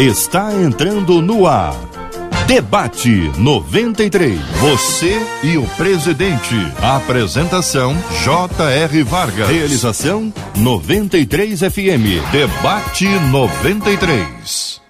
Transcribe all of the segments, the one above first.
está entrando no ar. Debate 93. Você e o presidente. Apresentação J.R. Vargas. Realização 93 FM. Debate 93.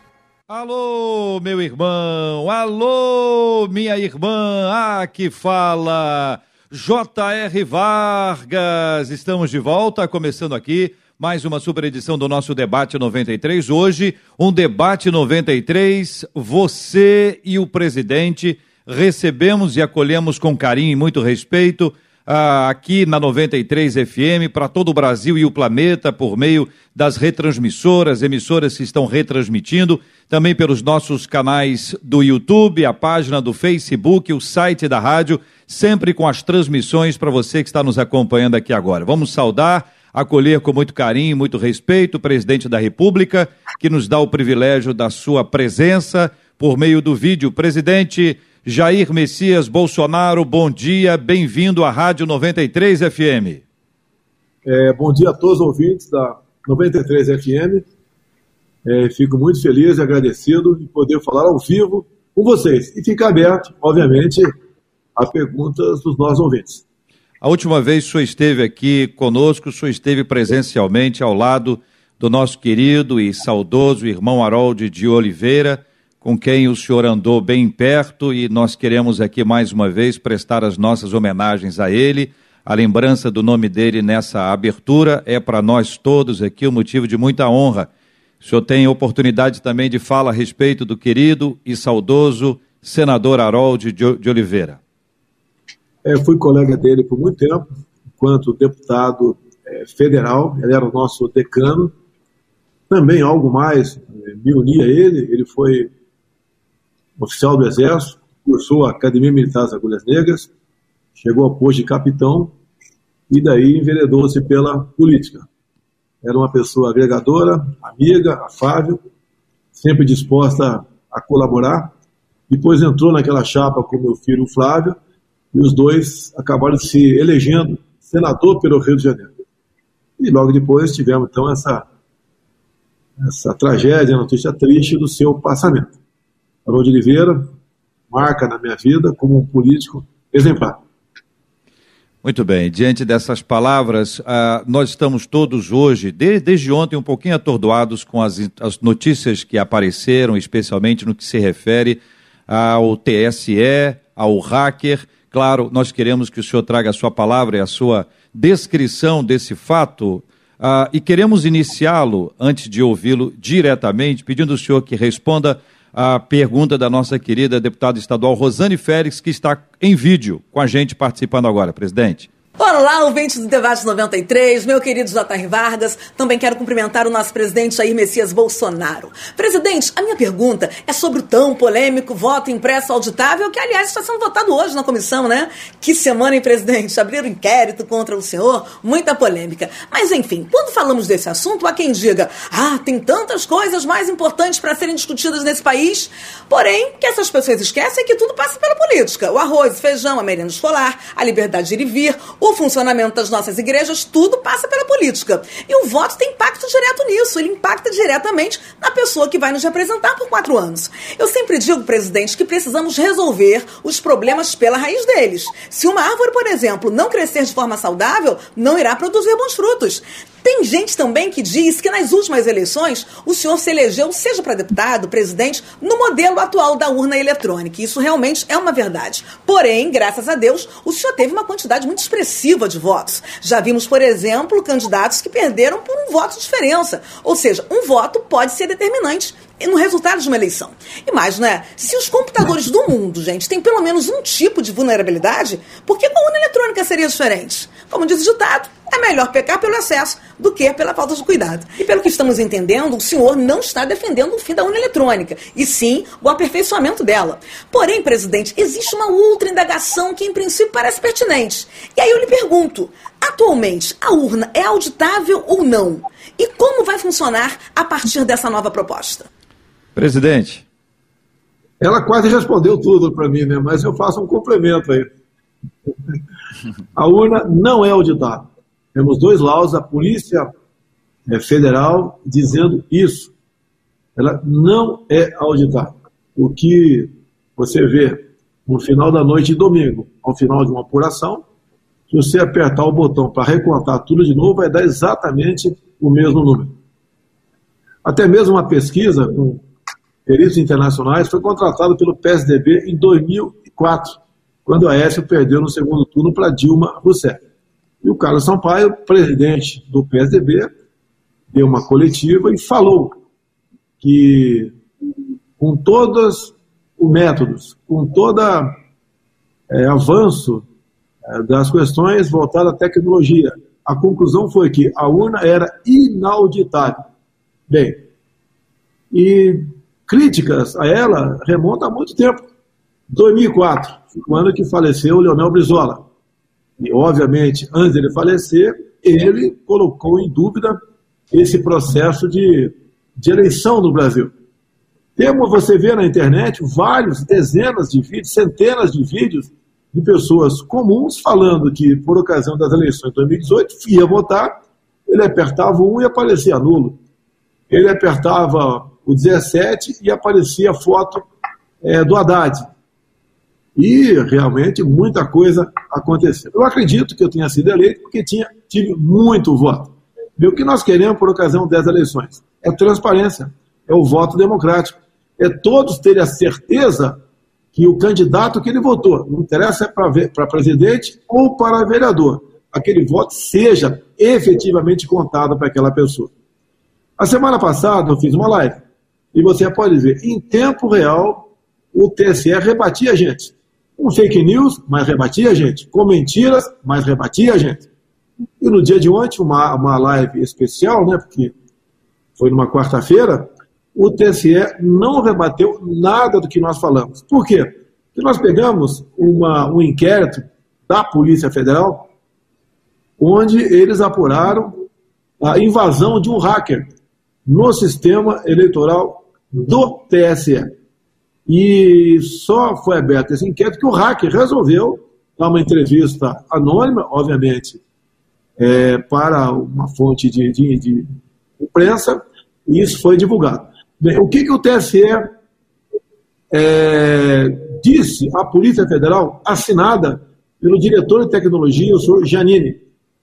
Alô, meu irmão. Alô, minha irmã. Ah, que fala. J.R. Vargas. Estamos de volta, começando aqui mais uma super edição do nosso Debate 93. Hoje, um Debate 93, você e o presidente. Recebemos e acolhemos com carinho e muito respeito ah, aqui na 93 FM para todo o Brasil e o planeta por meio das retransmissoras, emissoras que estão retransmitindo, também pelos nossos canais do YouTube, a página do Facebook, o site da rádio, sempre com as transmissões para você que está nos acompanhando aqui agora. Vamos saudar acolher com muito carinho, muito respeito o presidente da República, que nos dá o privilégio da sua presença por meio do vídeo. Presidente Jair Messias Bolsonaro, bom dia, bem-vindo à Rádio 93 FM. É, bom dia a todos os ouvintes da 93 FM. É, fico muito feliz e agradecido de poder falar ao vivo com vocês. E fica aberto, obviamente, a perguntas dos nossos ouvintes. A última vez o senhor esteve aqui conosco, o senhor esteve presencialmente ao lado do nosso querido e saudoso irmão Harold de Oliveira, com quem o senhor andou bem perto e nós queremos aqui mais uma vez prestar as nossas homenagens a ele. A lembrança do nome dele nessa abertura é para nós todos aqui um motivo de muita honra. O senhor tem oportunidade também de fala a respeito do querido e saudoso senador Harold de Oliveira. É, fui colega dele por muito tempo, enquanto deputado é, federal, ele era o nosso decano. Também algo mais é, me unia a ele, ele foi oficial do Exército, cursou a Academia Militar das Agulhas Negras, chegou ao posto de capitão e daí enveredou-se pela política. Era uma pessoa agregadora, amiga, afável, sempre disposta a colaborar. Depois entrou naquela chapa com meu filho Flávio, e os dois acabaram se elegendo senador pelo Rio de Janeiro. E logo depois tivemos então essa, essa tragédia, notícia triste do seu passamento. Haroldo de Oliveira marca na minha vida como um político exemplar. Muito bem, diante dessas palavras, uh, nós estamos todos hoje, de, desde ontem, um pouquinho atordoados com as, as notícias que apareceram, especialmente no que se refere ao TSE, ao hacker Claro, nós queremos que o senhor traga a sua palavra e a sua descrição desse fato uh, e queremos iniciá-lo, antes de ouvi-lo diretamente, pedindo ao senhor que responda a pergunta da nossa querida deputada estadual Rosane Félix, que está em vídeo com a gente participando agora, presidente. Olá, ouvintes do Debate 93, meu querido J.R. Vargas. Também quero cumprimentar o nosso presidente Jair Messias Bolsonaro. Presidente, a minha pergunta é sobre o tão polêmico voto impresso auditável, que, aliás, está sendo votado hoje na comissão, né? Que semana, hein, presidente? Abriram inquérito contra o senhor, muita polêmica. Mas, enfim, quando falamos desse assunto, há quem diga: ah, tem tantas coisas mais importantes para serem discutidas nesse país. Porém, que essas pessoas esquecem é que tudo passa pela política: o arroz, feijão, a merenda escolar, a liberdade de ir e vir, o funcionamento das nossas igrejas, tudo passa pela política. E o voto tem impacto direto nisso, ele impacta diretamente na pessoa que vai nos representar por quatro anos. Eu sempre digo, presidente, que precisamos resolver os problemas pela raiz deles. Se uma árvore, por exemplo, não crescer de forma saudável, não irá produzir bons frutos. Tem gente também que diz que nas últimas eleições o senhor se elegeu, seja para deputado, presidente, no modelo atual da urna eletrônica. Isso realmente é uma verdade. Porém, graças a Deus, o senhor teve uma quantidade muito expressiva de votos. Já vimos, por exemplo, candidatos que perderam por um voto de diferença. Ou seja, um voto pode ser determinante no resultado de uma eleição. E mais, né? Se os computadores do mundo, gente, têm pelo menos um tipo de vulnerabilidade, por que com a urna eletrônica seria diferente? Como diz o ditado, é melhor pecar pelo excesso do que pela falta de cuidado. E pelo que estamos entendendo, o senhor não está defendendo o fim da urna eletrônica, e sim o aperfeiçoamento dela. Porém, presidente, existe uma outra indagação que em princípio parece pertinente. E aí eu lhe pergunto: atualmente a urna é auditável ou não? E como vai funcionar a partir dessa nova proposta? Presidente. Ela quase respondeu tudo para mim, né? mas eu faço um complemento aí. A urna não é auditável. Temos dois laudos da Polícia é, Federal dizendo isso. ela não é auditada. O que você vê no final da noite de domingo, ao final de uma apuração, se você apertar o botão para recontar tudo de novo, vai dar exatamente o mesmo número. Até mesmo uma pesquisa com peritos internacionais foi contratada pelo PSDB em 2004, quando a Aécio perdeu no segundo turno para Dilma Rousseff. E o Carlos Sampaio, presidente do PSDB, deu uma coletiva e falou que com todos os métodos, com todo é, avanço é, das questões voltadas à tecnologia, a conclusão foi que a urna era inauditável. Bem, e críticas a ela remontam a muito tempo. 2004, o ano que faleceu o Leonel Brizola. E, obviamente, antes de ele falecer, ele colocou em dúvida esse processo de, de eleição no Brasil. Temos, você vê na internet vários, dezenas de vídeos, centenas de vídeos de pessoas comuns falando que, por ocasião das eleições de 2018, ia votar, ele apertava um e aparecia nulo. Ele apertava o 17 e aparecia a foto é, do Haddad. E realmente muita coisa aconteceu. Eu acredito que eu tenha sido eleito porque tinha, tive muito voto. E o que nós queremos por ocasião das eleições é transparência, é o voto democrático. É todos terem a certeza que o candidato que ele votou, não interessa para presidente ou para vereador, aquele voto seja efetivamente contado para aquela pessoa. A semana passada eu fiz uma live e você pode ver, em tempo real, o TSE rebatia a gente. Com fake news, mas rebatia a gente. Com mentiras, mas rebatia a gente. E no dia de ontem, uma, uma live especial, né, porque foi numa quarta-feira, o TSE não rebateu nada do que nós falamos. Por quê? Porque nós pegamos uma, um inquérito da Polícia Federal, onde eles apuraram a invasão de um hacker no sistema eleitoral do TSE. E só foi aberto esse inquérito que o hacker resolveu dar uma entrevista anônima, obviamente, é, para uma fonte de, de, de, imprensa, e isso foi divulgado. Bem, o que, que o TSE é, disse à Polícia Federal, assinada pelo diretor de tecnologia, o senhor Janine?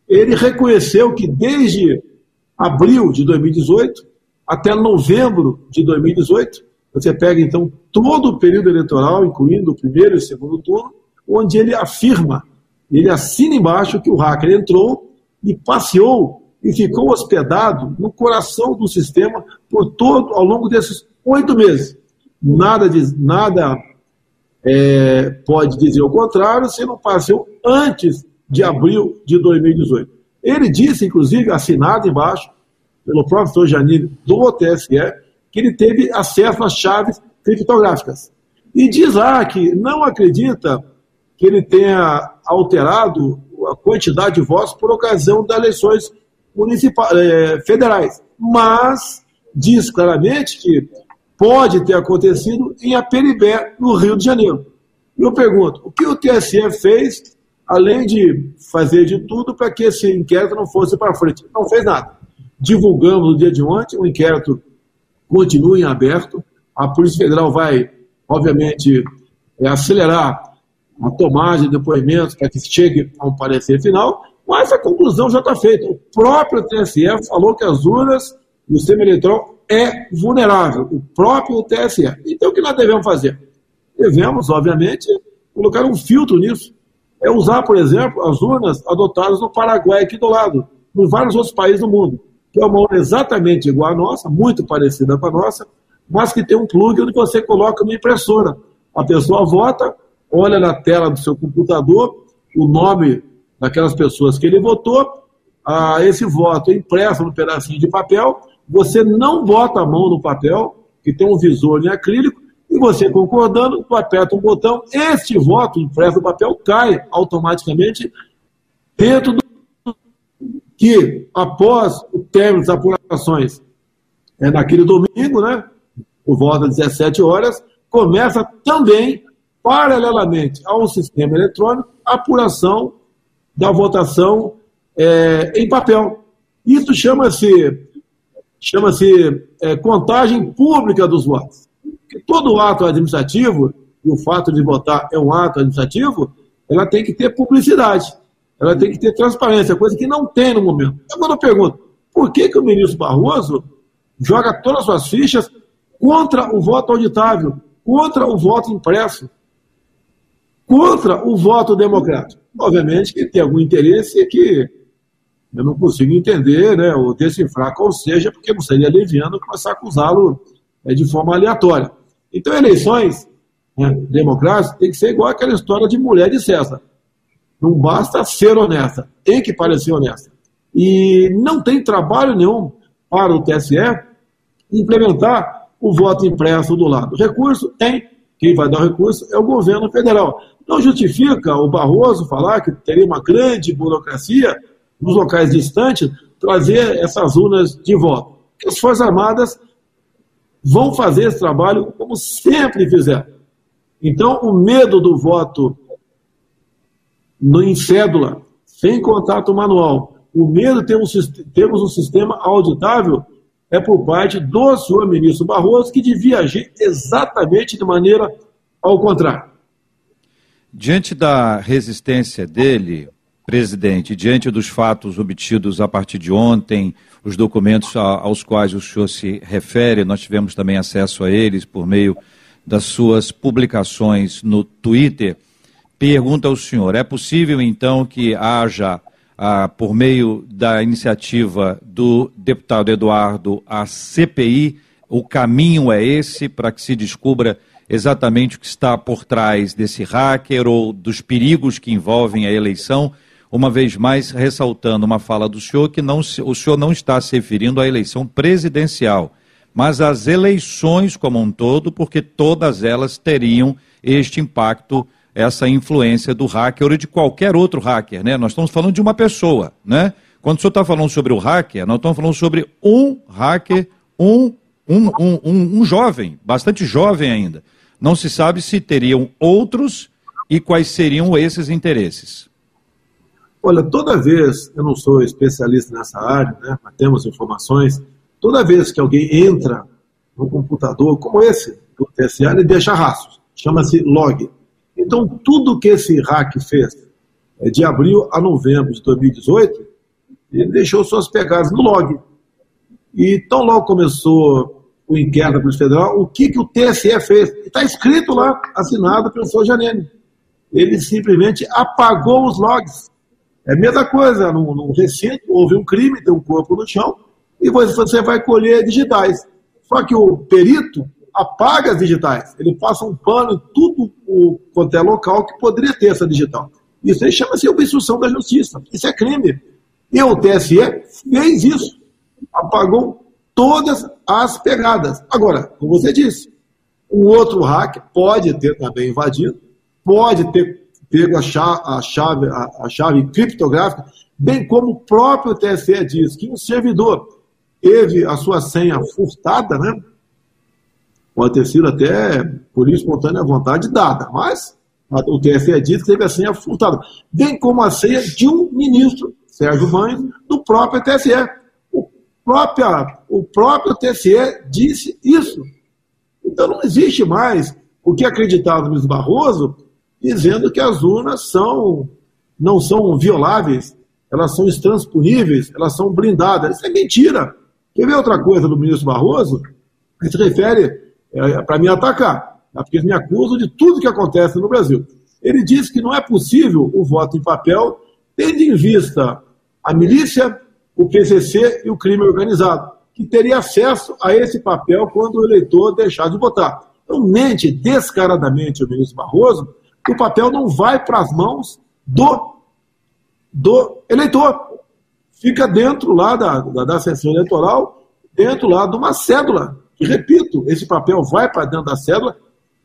Ele reconheceu que desde abril de 2018 até novembro de 2018. Você pega, então, todo o período eleitoral, incluindo o primeiro e o segundo turno, onde ele afirma, ele assina embaixo que o hacker entrou e passeou e ficou hospedado no coração do sistema por todo ao longo desses oito meses. Nada, diz, nada é, pode dizer o contrário se não passeou antes de abril de 2018. Ele disse, inclusive, assinado embaixo, pelo Sr. Janine do TSE, que ele teve acesso às chaves criptográficas. E diz lá que não acredita que ele tenha alterado a quantidade de votos por ocasião das eleições municipais, eh, federais, mas diz claramente que pode ter acontecido em Aperibé, no Rio de Janeiro. E eu pergunto, o que o TSE fez, além de fazer de tudo para que esse inquérito não fosse para frente? Não fez nada divulgamos no dia de ontem, o inquérito continua em aberto. A Polícia Federal vai, obviamente, é, acelerar a tomada de depoimentos para que chegue a um parecer final, mas a conclusão já está feita. O próprio TSE falou que as urnas do sistema eleitoral é vulnerável, o próprio TSE. Então, o que nós devemos fazer? Devemos, obviamente, colocar um filtro nisso. É usar, por exemplo, as urnas adotadas no Paraguai, aqui do lado, em vários outros países do mundo que é uma urna exatamente igual à nossa, muito parecida com a nossa, mas que tem um plug onde você coloca uma impressora. A pessoa vota, olha na tela do seu computador o nome daquelas pessoas que ele votou, ah, esse voto é impresso no pedacinho de papel, você não bota a mão no papel, que tem um visor em acrílico, e você concordando, tu aperta um botão, este voto impresso no papel cai automaticamente dentro do que, após o término das apurações, é naquele domingo, né, por volta das 17 horas, começa também, paralelamente ao sistema eletrônico, a apuração da votação é, em papel. Isso chama-se chama-se é, contagem pública dos votos. Porque todo ato administrativo, e o fato de votar é um ato administrativo, ela tem que ter publicidade, ela tem que ter transparência, coisa que não tem no momento. Agora eu pergunto, por que, que o ministro Barroso joga todas as suas fichas contra o voto auditável, contra o voto impresso, contra o voto democrático? Obviamente que tem algum interesse que eu não consigo entender, né, ou decifrar qual seja, porque não seria leviano começar a acusá-lo é, de forma aleatória. Então, eleições né, democráticas tem que ser igual aquela história de mulher de César. Não basta ser honesta, tem que parecer honesta. E não tem trabalho nenhum para o TSE implementar o voto impresso do lado. Recurso tem, quem vai dar o recurso é o governo federal. Não justifica o Barroso falar que teria uma grande burocracia nos locais distantes trazer essas urnas de voto. Porque as Forças Armadas vão fazer esse trabalho como sempre fizeram. Então, o medo do voto no, em cédula, sem contato manual, o medo de termos, termos um sistema auditável é por parte do senhor ministro Barroso, que devia agir exatamente de maneira ao contrário. Diante da resistência dele, presidente, diante dos fatos obtidos a partir de ontem, os documentos aos quais o senhor se refere, nós tivemos também acesso a eles por meio das suas publicações no Twitter. Pergunta ao senhor: é possível então que haja, ah, por meio da iniciativa do deputado Eduardo, a CPI? O caminho é esse para que se descubra exatamente o que está por trás desse hacker ou dos perigos que envolvem a eleição? Uma vez mais, ressaltando uma fala do senhor que não, o senhor não está se referindo à eleição presidencial, mas às eleições como um todo, porque todas elas teriam este impacto essa influência do hacker ou de qualquer outro hacker, né? Nós estamos falando de uma pessoa, né? Quando o senhor está falando sobre o hacker, nós estamos falando sobre um hacker, um, um, um, um, um jovem, bastante jovem ainda. Não se sabe se teriam outros e quais seriam esses interesses. Olha, toda vez, eu não sou especialista nessa área, né, mas temos informações, toda vez que alguém entra no computador como esse, do TSA, ele deixa rastros, chama-se log. Então, tudo que esse hack fez é, de abril a novembro de 2018, ele deixou suas pegadas no log. E tão logo começou o inquérito da Polícia Federal, o que, que o TSE fez? Está escrito lá, assinado pelo senhor Janene. Ele simplesmente apagou os logs. É a mesma coisa, num, num recinto, houve um crime, tem um corpo no chão, e você vai colher digitais. Só que o perito apaga as digitais. Ele passa um pano em tudo o, quanto é local que poderia ter essa digital. Isso aí chama-se obstrução da justiça. Isso é crime. E o TSE fez isso. Apagou todas as pegadas. Agora, como você disse, o outro hack pode ter também invadido, pode ter pego a chave, a chave, a, a chave criptográfica, bem como o próprio TSE diz que um servidor teve a sua senha furtada, né? Pode ter sido até por espontânea vontade dada, mas o TSE diz que teve a senha furtada, bem como a senha de um ministro, Sérgio Banhos, do próprio TSE. O, própria, o próprio TSE disse isso. Então não existe mais o que no ministro Barroso dizendo que as urnas são, não são violáveis, elas são intransponíveis, elas são blindadas. Isso é mentira. Quer ver outra coisa do ministro Barroso? Ele se refere é, é para me atacar, tá? porque eles me acusam de tudo que acontece no Brasil. Ele disse que não é possível o voto em papel, tendo em vista a milícia, o PCC e o crime organizado, que teria acesso a esse papel quando o eleitor deixar de votar. Então, mente descaradamente o ministro Barroso que o papel não vai para as mãos do, do eleitor. Fica dentro lá da, da, da sessão eleitoral, dentro lá de uma cédula e repito, esse papel vai para dentro da cédula,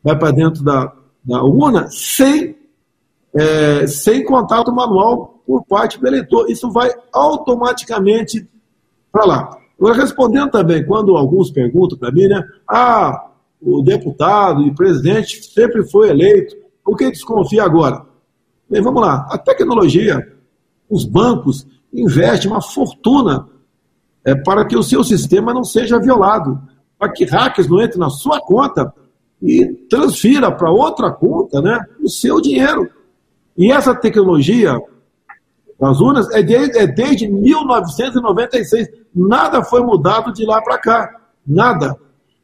vai para dentro da, da urna, sem, é, sem contato manual por parte do eleitor. Isso vai automaticamente para lá. Agora, respondendo também, quando alguns perguntam para mim, né? Ah, o deputado e presidente sempre foi eleito, por que desconfia agora? Bem, vamos lá. A tecnologia, os bancos investem uma fortuna é, para que o seu sistema não seja violado, para que hackers não entrem na sua conta e transfira para outra conta né, o seu dinheiro. E essa tecnologia das urnas é, de, é desde 1996. Nada foi mudado de lá para cá. Nada.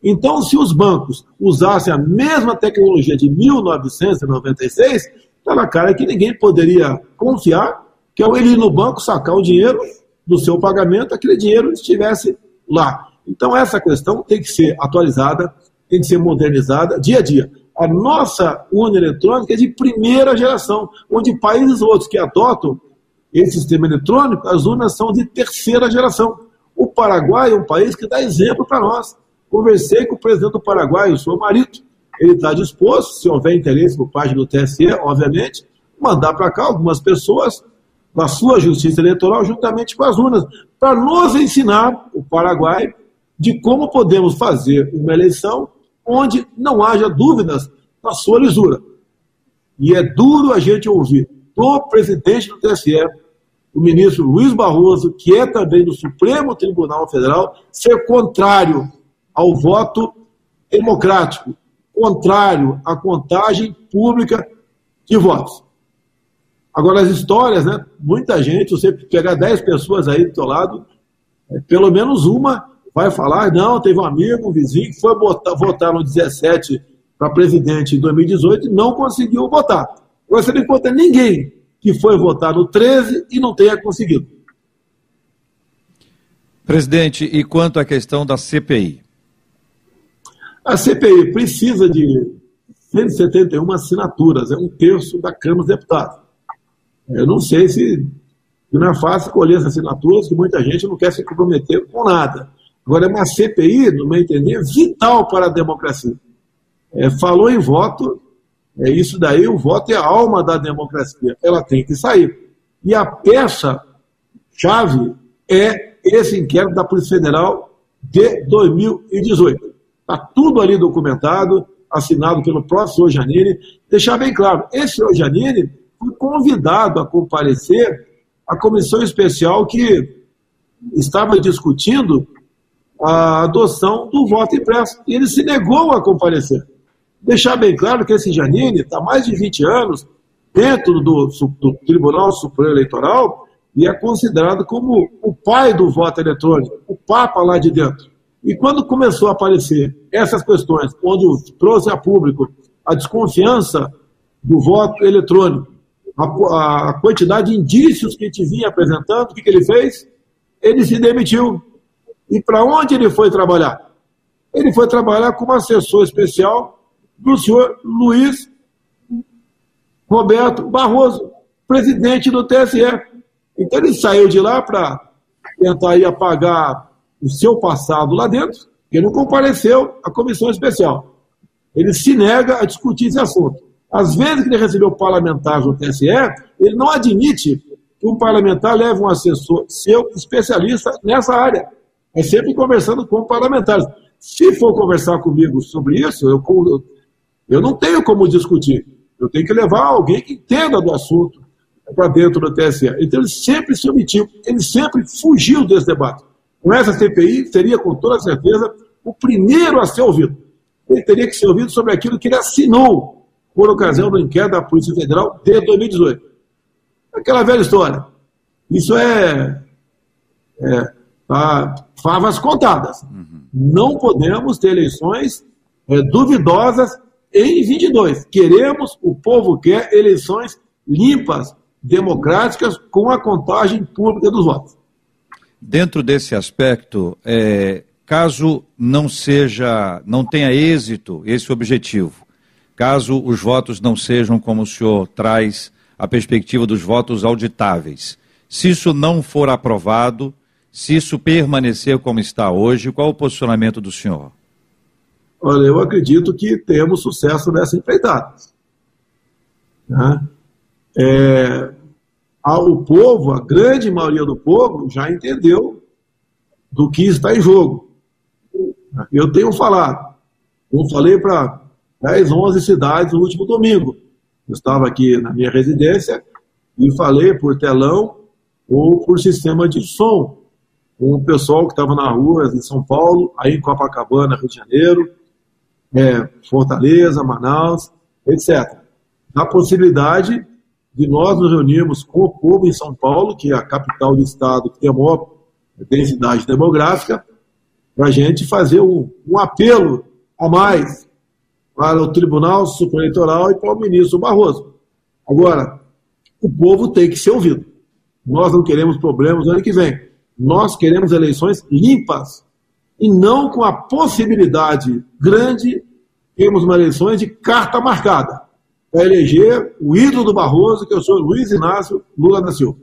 Então, se os bancos usassem a mesma tecnologia de 1996, está na cara que ninguém poderia confiar que ao ele ir no banco sacar o dinheiro do seu pagamento, aquele dinheiro estivesse lá. Então, essa questão tem que ser atualizada, tem que ser modernizada dia a dia. A nossa urna eletrônica é de primeira geração, onde países outros que adotam esse sistema eletrônico, as urnas são de terceira geração. O Paraguai é um país que dá exemplo para nós. Conversei com o presidente do Paraguai, o senhor Marito. Ele está disposto, se houver interesse por parte do TSE, obviamente, mandar para cá algumas pessoas da sua justiça eleitoral, juntamente com as urnas, para nos ensinar, o Paraguai, de como podemos fazer uma eleição onde não haja dúvidas na sua lisura. E é duro a gente ouvir do presidente do TSE, o ministro Luiz Barroso, que é também do Supremo Tribunal Federal, ser contrário ao voto democrático, contrário à contagem pública de votos. Agora, as histórias, né? Muita gente, você pegar 10 pessoas aí do teu lado, é, pelo menos uma vai falar, não, teve um amigo, um vizinho que foi botar, votar no 17 para presidente em 2018 e não conseguiu votar. Agora você não encontra ninguém que foi votar no 13 e não tenha conseguido. Presidente, e quanto à questão da CPI? A CPI precisa de 171 assinaturas, é um terço da Câmara dos Deputados. Eu não sei se não é fácil colher essas assinaturas, que muita gente não quer se comprometer com nada. Agora, é uma CPI, no meu entender, vital para a democracia. É, falou em voto, é isso daí, o voto é a alma da democracia. Ela tem que sair. E a peça-chave é esse inquérito da Polícia Federal de 2018. Está tudo ali documentado, assinado pelo senhor Janine. Deixar bem claro, esse Janine foi convidado a comparecer à comissão especial que estava discutindo a adoção do voto impresso. E ele se negou a comparecer. Deixar bem claro que esse Janine está mais de 20 anos dentro do, do Tribunal Supremo Eleitoral e é considerado como o pai do voto eletrônico, o Papa lá de dentro. E quando começou a aparecer essas questões, onde trouxe a público a desconfiança do voto eletrônico, a, a quantidade de indícios que a gente vinha apresentando, o que, que ele fez? Ele se demitiu. E para onde ele foi trabalhar? Ele foi trabalhar como assessor especial do senhor Luiz Roberto Barroso, presidente do TSE. Então ele saiu de lá para tentar ir apagar o seu passado lá dentro, que não compareceu à comissão especial. Ele se nega a discutir esse assunto. Às vezes que ele recebeu parlamentares do TSE, ele não admite que um parlamentar leve um assessor seu especialista nessa área. É sempre conversando com parlamentares. Se for conversar comigo sobre isso, eu, eu não tenho como discutir. Eu tenho que levar alguém que entenda do assunto para dentro do TSE. Então ele sempre se omitiu, ele sempre fugiu desse debate. Com essa CPI, seria com toda certeza o primeiro a ser ouvido. Ele teria que ser ouvido sobre aquilo que ele assinou por ocasião do inquérito da Polícia Federal de 2018. Aquela velha história. Isso é, é tá, favas contadas. Uhum. Não podemos ter eleições é, duvidosas em 22. Queremos, o povo quer eleições limpas, democráticas, com a contagem pública dos votos. Dentro desse aspecto, é, caso não seja, não tenha êxito esse objetivo, caso os votos não sejam como o senhor traz a perspectiva dos votos auditáveis, se isso não for aprovado, se isso permanecer como está hoje, qual o posicionamento do senhor? Olha, eu acredito que temos sucesso nessa empreitada. Né? É, o povo, a grande maioria do povo, já entendeu do que está em jogo. Eu tenho falado, eu falei para 10, 11 cidades no último domingo. Eu estava aqui na minha residência e falei por telão ou por sistema de som. Com o pessoal que estava na rua em São Paulo, aí em Copacabana, Rio de Janeiro, é, Fortaleza, Manaus, etc. A possibilidade de nós nos reunirmos com o povo em São Paulo, que é a capital do estado que tem a maior densidade demográfica, para a gente fazer um, um, apelo a mais para o Tribunal Supremo Eleitoral e para o ministro Barroso. Agora, o povo tem que ser ouvido. Nós não queremos problemas no ano que vem. Nós queremos eleições limpas e não com a possibilidade grande termos uma eleição de carta marcada para eleger o ídolo do Barroso, que é o senhor Luiz Inácio Lula da Silva.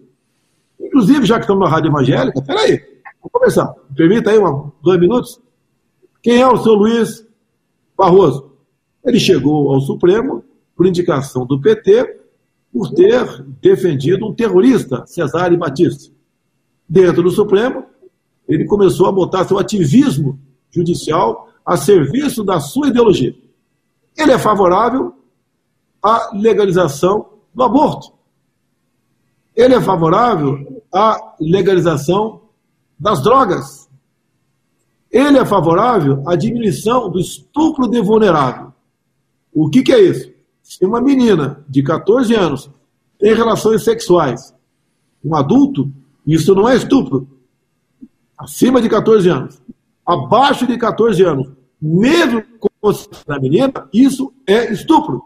Inclusive, já que estamos na Rádio Evangélica, peraí, vamos começar. Me permita aí uma, dois minutos. Quem é o senhor Luiz Barroso? Ele chegou ao Supremo por indicação do PT por ter defendido um terrorista, Cesare Batista. Dentro do Supremo, ele começou a botar seu ativismo judicial a serviço da sua ideologia. Ele é favorável à legalização do aborto. Ele é favorável à legalização das drogas. Ele é favorável à diminuição do estupro de vulnerável. O que, que é isso? Se uma menina de 14 anos tem relações sexuais com um adulto, isso não é estupro. Acima de 14 anos. Abaixo de 14 anos, mesmo com a menina, isso é estupro.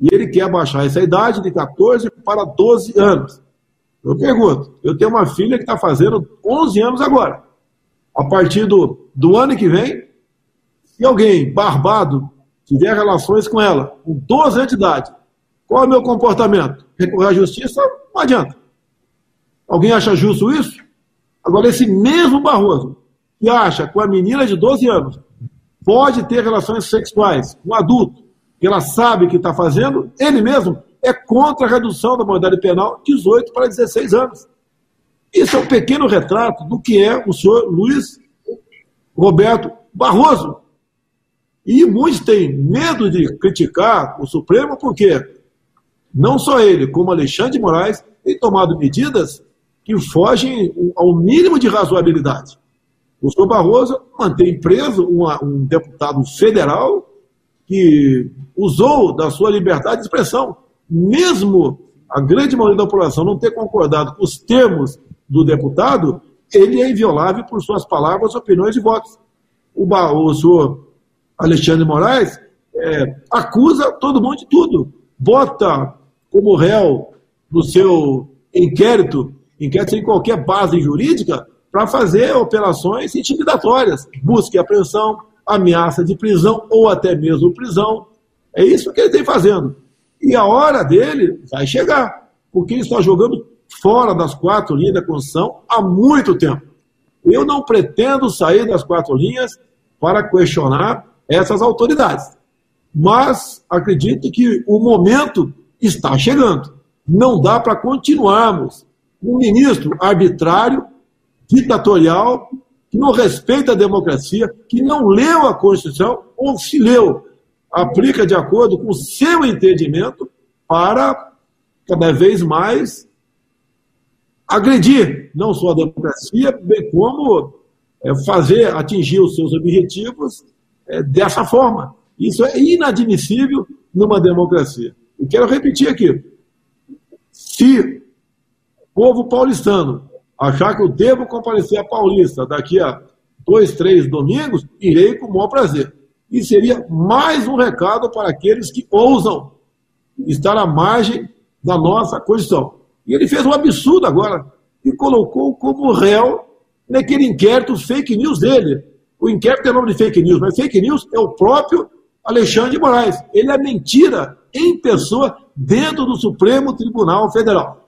E ele quer baixar essa idade de 14 para 12 anos. Eu pergunto, eu tenho uma filha que está fazendo 11 anos agora. A partir do, do ano que vem, se alguém barbado tiver relações com ela, com 12 anos de idade, qual é o meu comportamento? Recorrer à justiça? Não adianta. Alguém acha justo isso? Agora, esse mesmo Barroso, que acha que a menina de 12 anos pode ter relações sexuais com um adulto, que ela sabe que está fazendo, ele mesmo é contra a redução da maioridade penal 18 para 16 anos. Isso é um pequeno retrato do que é o senhor Luiz Roberto Barroso. E muitos têm medo de criticar o Supremo porque não só ele, como Alexandre de Moraes, têm tomado medidas que fogem ao mínimo de razoabilidade. O senhor Barroso mantém preso uma, um deputado federal que usou da sua liberdade de expressão, mesmo a grande maioria da população não ter concordado com os termos do deputado, ele é inviolável por suas palavras, opiniões e votos. O, o senhor Alexandre Moraes é, acusa todo mundo de tudo, bota como réu no seu inquérito, inquérito sem qualquer base jurídica, para fazer operações intimidatórias, busca e apreensão, ameaça de prisão ou até mesmo prisão. É isso que ele tem fazendo. E a hora dele vai chegar, porque ele está jogando fora das quatro linhas da Constituição há muito tempo. Eu não pretendo sair das quatro linhas para questionar essas autoridades. Mas acredito que o momento está chegando. Não dá para continuarmos um ministro arbitrário ditatorial, que não respeita a democracia, que não leu a Constituição, ou se leu, aplica de acordo com o seu entendimento para cada vez mais agredir não só a democracia, bem como é, fazer atingir os seus objetivos é, dessa forma. Isso é inadmissível numa democracia. E quero repetir aqui: se povo paulistano achar que eu devo comparecer a Paulista daqui a dois, três domingos, irei com o maior prazer. E seria mais um recado para aqueles que ousam estar à margem da nossa Constituição. E ele fez um absurdo agora e colocou como réu naquele inquérito fake news dele. O inquérito tem nome de fake news, mas fake news é o próprio Alexandre de Moraes. Ele é mentira em pessoa dentro do Supremo Tribunal Federal.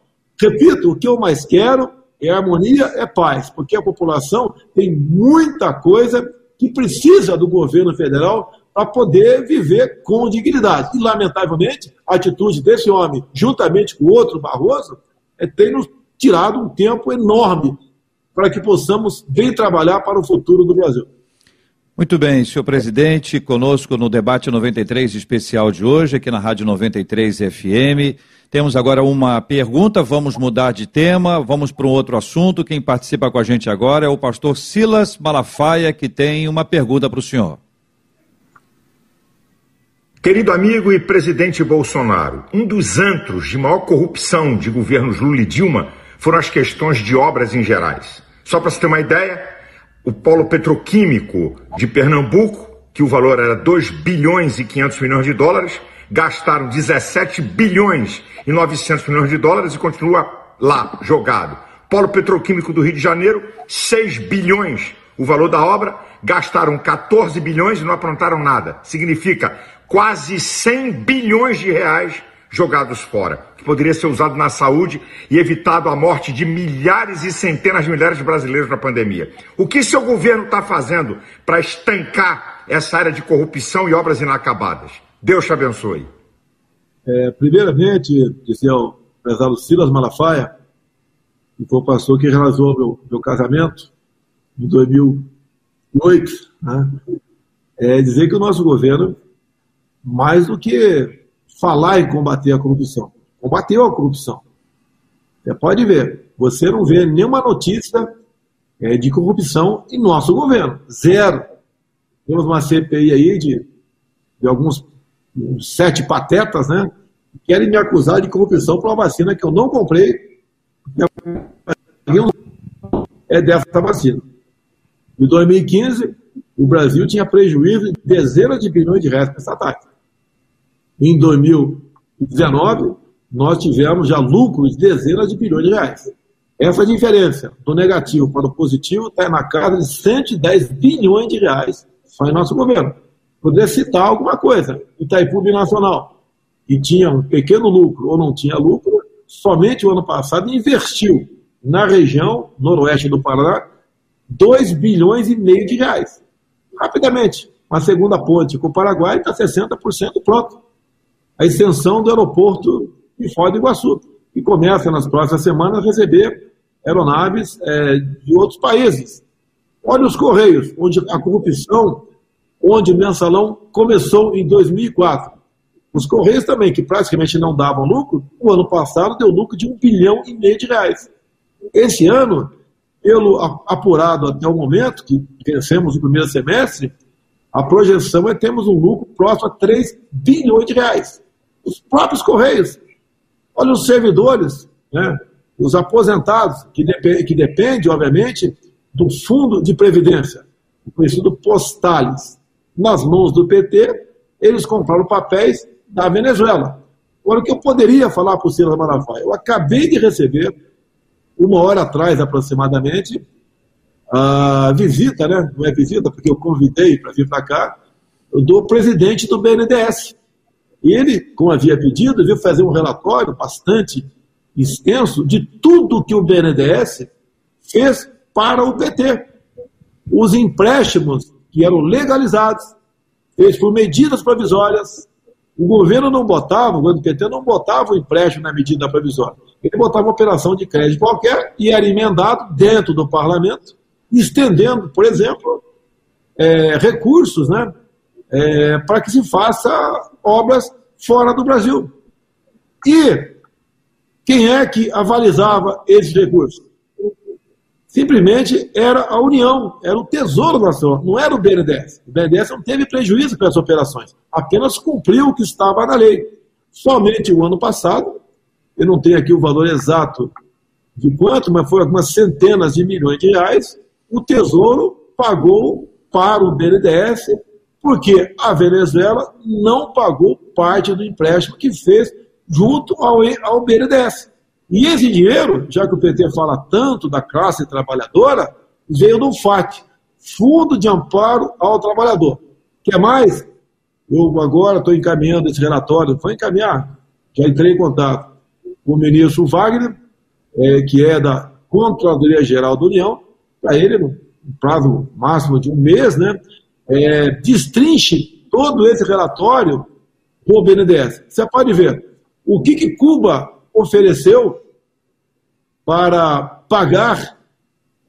Repito, o que eu mais quero é harmonia, é paz, porque a população tem muita coisa que precisa do governo federal para poder viver com dignidade. E, lamentavelmente, a atitude desse homem, juntamente com o outro, Barroso, é, tem nos tirado um tempo enorme para que possamos bem trabalhar para o futuro do Brasil. Muito bem, senhor presidente, conosco no debate 93 especial de hoje, aqui na Rádio 93 FM. Temos agora uma pergunta, vamos mudar de tema, vamos para um outro assunto. Quem participa com a gente agora é o pastor Silas Malafaia, que tem uma pergunta para o senhor. Querido amigo e presidente Bolsonaro, um dos antros de maior corrupção de governos Lula e Dilma foram as questões de obras em gerais. Só para você ter uma ideia, o polo petroquímico de Pernambuco, que o valor era 2 bilhões e 500 milhões de dólares, gastaram 17 bilhões e 900 milhões de dólares e continua lá, jogado. Polo petroquímico do Rio de Janeiro, 6 bilhões o valor da obra, gastaram 14 bilhões e não aprontaram nada. Significa quase 100 bilhões de reais jogados fora, que poderia ser usado na saúde e evitado a morte de milhares e centenas de milhares de brasileiros na pandemia. O que seu governo está fazendo para estancar essa área de corrupção e obras inacabadas? Deus te abençoe. É, primeiramente, dizer ao prezado Silas Malafaia, que foi o pastor que realizou meu, meu casamento em 2008, né? é dizer que o nosso governo, mais do que falar em combater a corrupção. Combateu a corrupção. Você pode ver, você não vê nenhuma notícia é, de corrupção em nosso governo. Zero. Temos uma CPI aí de, de alguns sete patetas, né? Que querem me acusar de corrupção por uma vacina que eu não comprei. É dessa vacina. Em 2015, o Brasil tinha prejuízo de dezenas de bilhões de reais com essa taxa. Em 2019, nós tivemos já lucros de dezenas de bilhões de reais. Essa diferença do negativo para o positivo está na casa de 110 bilhões de reais só em nosso governo. Poder citar alguma coisa. Itaipu Nacional, que tinha um pequeno lucro ou não tinha lucro, somente o ano passado investiu na região noroeste do Paraná 2 bilhões e meio de reais. Rapidamente, uma segunda ponte com o Paraguai está 60% pronto a extensão do aeroporto de Foz do Iguaçu, que começa nas próximas semanas a receber aeronaves é, de outros países. Olha os Correios, onde a corrupção, onde o mensalão começou em 2004. Os Correios também, que praticamente não davam lucro, o ano passado deu lucro de um bilhão e meio de reais. Esse ano, pelo apurado até o momento, que vencemos o primeiro semestre, a projeção é termos um lucro próximo a 3 bilhões de reais os próprios Correios. Olha os servidores, né? os aposentados, que, dep que depende, obviamente, do fundo de previdência, conhecido Postales. Nas mãos do PT, eles compraram papéis da Venezuela. Agora, o que eu poderia falar para o Silas Malafaia? Eu acabei de receber, uma hora atrás aproximadamente, a visita, né? não é visita, porque eu convidei para vir para cá, do presidente do BNDES. Ele, como havia pedido, veio fazer um relatório bastante extenso de tudo que o BNDES fez para o PT. Os empréstimos que eram legalizados, feitos por medidas provisórias. O governo não botava, o governo do PT não botava o empréstimo na medida provisória. Ele botava uma operação de crédito qualquer e era emendado dentro do parlamento, estendendo, por exemplo, é, recursos né, é, para que se faça obras fora do Brasil. E quem é que avalizava esses recursos? Simplesmente era a União, era o Tesouro Nacional, não era o BNDES. O BNDES não teve prejuízo com essas operações, apenas cumpriu o que estava na lei. Somente o ano passado, eu não tenho aqui o valor exato de quanto, mas foi algumas centenas de milhões de reais, o Tesouro pagou para o BNDES porque a Venezuela não pagou parte do empréstimo que fez junto ao, ao BNDES. E esse dinheiro, já que o PT fala tanto da classe trabalhadora, veio do FAT, Fundo de Amparo ao Trabalhador. Quer mais? Eu agora estou encaminhando esse relatório, vou encaminhar, já entrei em contato com o ministro Wagner, é, que é da Contradoria Geral da União, para ele, no prazo máximo de um mês, né, é, destrinche todo esse relatório do BNDES. Você pode ver o que, que Cuba ofereceu para pagar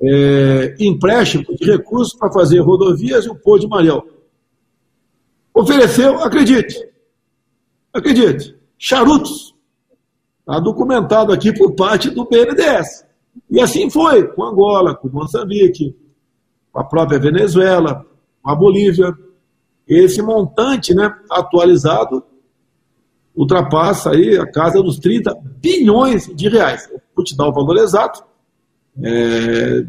é, empréstimo de recursos para fazer rodovias e o Pô de Mariel. Ofereceu, acredite, acredite, charutos. Está documentado aqui por parte do BNDES. E assim foi, com Angola, com Moçambique, com a própria Venezuela, com a Bolívia. Esse montante né, atualizado ultrapassa aí a casa dos 30 bilhões de reais. Vou te dar o valor exato. É,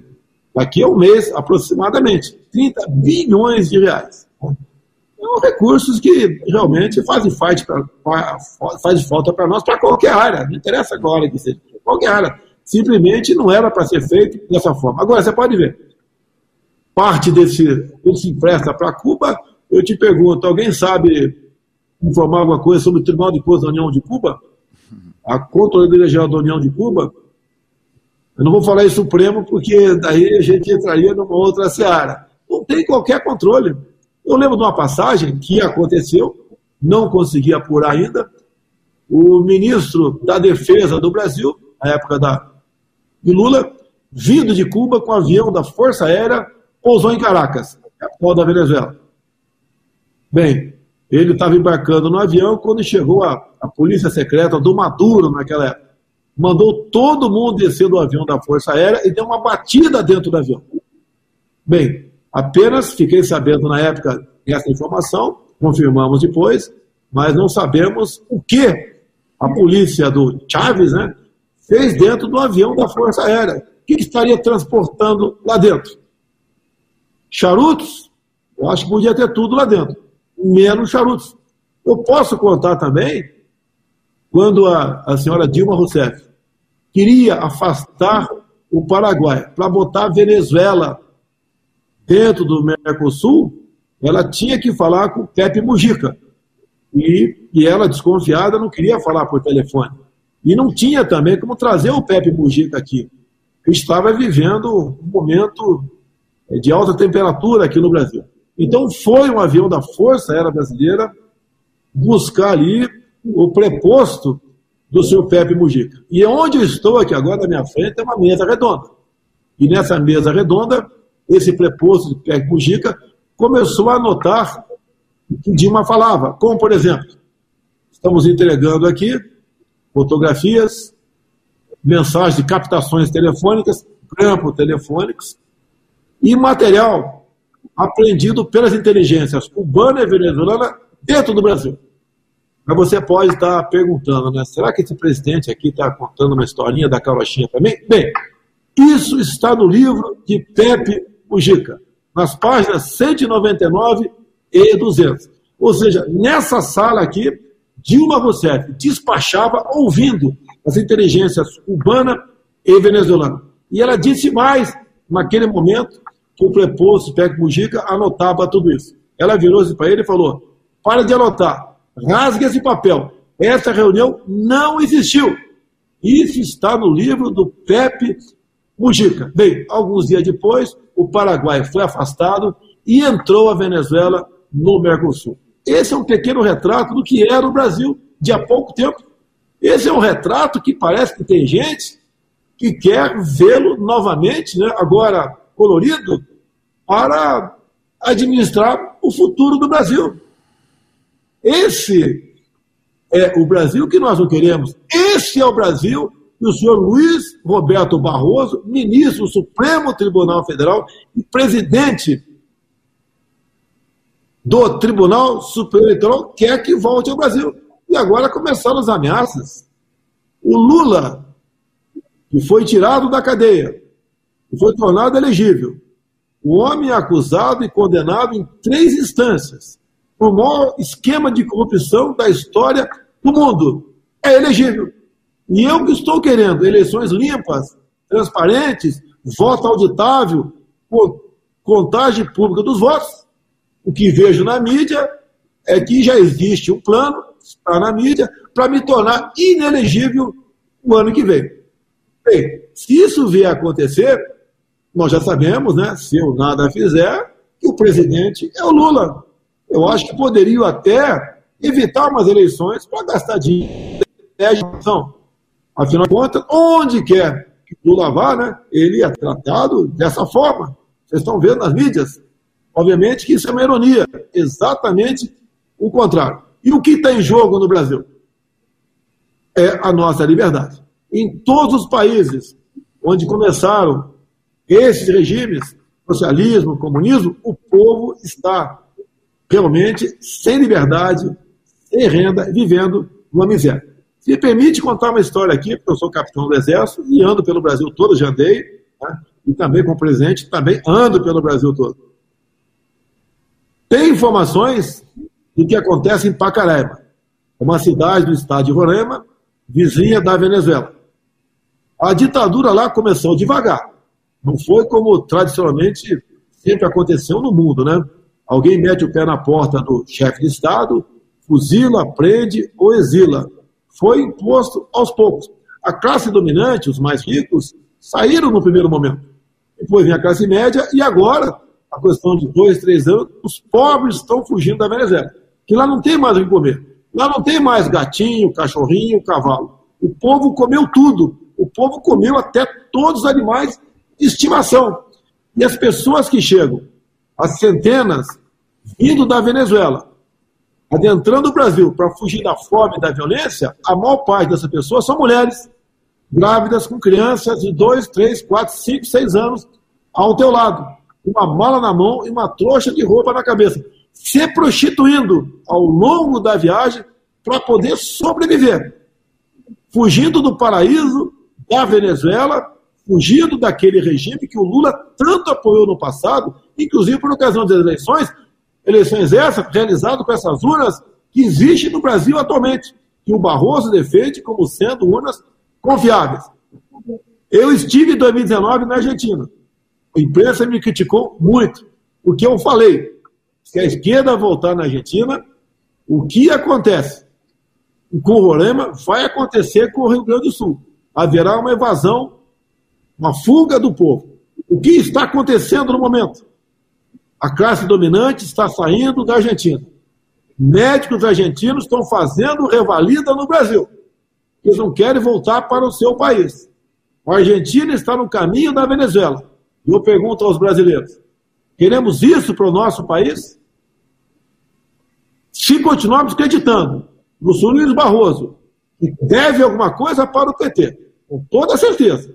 daqui a um mês, aproximadamente, 30 bilhões de reais. São recursos que realmente fazem, pra, faz falta para nós, para qualquer área. Não interessa agora que seja, qualquer área. Simplesmente não era para ser feito dessa forma. Agora, você pode ver, parte desse, quando se empresta para Cuba, eu te pergunto, alguém sabe informar alguma coisa sobre o Tribunal de Contas da União de Cuba? A Controladoria Geral da União de Cuba? Eu não vou falar em Supremo, porque daí a gente entraria numa outra seara. Não tem qualquer controle. Eu lembro de uma passagem que aconteceu, não consegui apurar ainda. O ministro da Defesa do Brasil, na época da, de Lula, vindo de Cuba com o avião da Força Aérea, pousou em Caracas, capital da Venezuela. Bem, ele estava embarcando no avião quando chegou a, a polícia secreta do Maduro naquela época. Mandou todo mundo descer do avião da Força Aérea e deu uma batida dentro do avião. Bem, apenas fiquei sabendo na época essa informação, confirmamos depois, mas não sabemos o que a polícia do Chaves né, fez dentro do avião da Força Aérea. O que estaria transportando lá dentro? Charutos? Eu acho que podia ter tudo lá dentro menos charutos. Eu posso contar também quando a, a senhora Dilma Rousseff queria afastar o Paraguai para botar a Venezuela dentro do Mercosul, ela tinha que falar com o Pepe Mujica. E, e ela, desconfiada, não queria falar por telefone. E não tinha também como trazer o Pepe Mujica aqui. Estava vivendo um momento de alta temperatura aqui no Brasil. Então foi um avião da Força Aérea Brasileira buscar ali o preposto do senhor Pepe Mujica. E onde eu estou aqui agora, na minha frente, é uma mesa redonda. E nessa mesa redonda, esse preposto de Pepe Mujica começou a anotar o que Dilma falava. Como, por exemplo, estamos entregando aqui fotografias, mensagens de captações telefônicas, campos telefônicos e material apreendido pelas inteligências cubana e venezuelana dentro do Brasil. Mas você pode estar perguntando, né? Será que esse presidente aqui está contando uma historinha da carochinha também? Bem, isso está no livro de Pepe Mujica, nas páginas 199 e 200. Ou seja, nessa sala aqui, Dilma Rousseff despachava ouvindo as inteligências cubana e venezuelana. E ela disse mais naquele momento que o preposto Pepe Mujica anotava tudo isso. Ela virou-se para ele e falou: para de anotar, rasgue esse papel. Essa reunião não existiu. Isso está no livro do Pepe Mujica. Bem, alguns dias depois, o Paraguai foi afastado e entrou a Venezuela no Mercosul. Esse é um pequeno retrato do que era o Brasil de há pouco tempo. Esse é um retrato que parece que tem gente que quer vê-lo novamente, né? agora colorido para administrar o futuro do Brasil. Esse é o Brasil que nós não queremos. Esse é o Brasil que o senhor Luiz Roberto Barroso, ministro do Supremo Tribunal Federal e presidente do Tribunal Superior Eleitoral, quer que volte ao Brasil. E agora começaram as ameaças. O Lula, que foi tirado da cadeia, foi tornado elegível. O homem é acusado e condenado em três instâncias. O maior esquema de corrupção da história do mundo. É elegível. E eu que estou querendo eleições limpas, transparentes, voto auditável, contagem pública dos votos. O que vejo na mídia é que já existe um plano, está na mídia, para me tornar inelegível o ano que vem. Bem, se isso vier a acontecer, nós já sabemos, né, se eu nada fizer, que o presidente é o Lula. Eu acho que poderiam até evitar umas eleições para gastar dinheiro. Afinal de contas, onde quer que Lula vá, né, ele é tratado dessa forma. Vocês estão vendo nas mídias. Obviamente que isso é uma ironia. Exatamente o contrário. E o que está em jogo no Brasil? É a nossa liberdade. Em todos os países onde começaram esses regimes, socialismo, comunismo, o povo está realmente sem liberdade, sem renda, vivendo uma miséria. Se me permite contar uma história aqui, porque eu sou capitão do Exército e ando pelo Brasil todo, já andei, né? e também como presidente, também ando pelo Brasil todo. Tem informações do que acontece em Pacaraima, uma cidade do estado de Roraima, vizinha da Venezuela. A ditadura lá começou devagar. Não foi como tradicionalmente sempre aconteceu no mundo, né? Alguém mete o pé na porta do chefe de Estado, fuzila, prende ou exila. Foi imposto aos poucos. A classe dominante, os mais ricos, saíram no primeiro momento. Depois vem a classe média e agora, a questão de dois, três anos, os pobres estão fugindo da Venezuela. Que lá não tem mais o que comer. Lá não tem mais gatinho, cachorrinho, cavalo. O povo comeu tudo. O povo comeu até todos os animais de estimação. E as pessoas que chegam, as centenas, vindo da Venezuela, adentrando o Brasil para fugir da fome e da violência, a maior parte dessas pessoas são mulheres grávidas com crianças de 2, 3, 4, 5, 6 anos ao teu lado, uma mala na mão e uma trouxa de roupa na cabeça, se prostituindo ao longo da viagem para poder sobreviver, fugindo do paraíso da Venezuela, fugindo daquele regime que o Lula tanto apoiou no passado, inclusive por ocasião das eleições, eleições essas realizadas com essas urnas que existem no Brasil atualmente, que o Barroso defende como sendo urnas confiáveis. Eu estive em 2019 na Argentina. A imprensa me criticou muito, porque eu falei, se a esquerda voltar na Argentina, o que acontece com o Roraima vai acontecer com o Rio Grande do Sul. Haverá uma evasão, uma fuga do povo. O que está acontecendo no momento? A classe dominante está saindo da Argentina. Médicos argentinos estão fazendo revalida no Brasil. Eles não querem voltar para o seu país. A Argentina está no caminho da Venezuela. E eu pergunto aos brasileiros: queremos isso para o nosso país? Se continuarmos acreditando no Luiz Barroso, que deve alguma coisa para o PT, com toda certeza,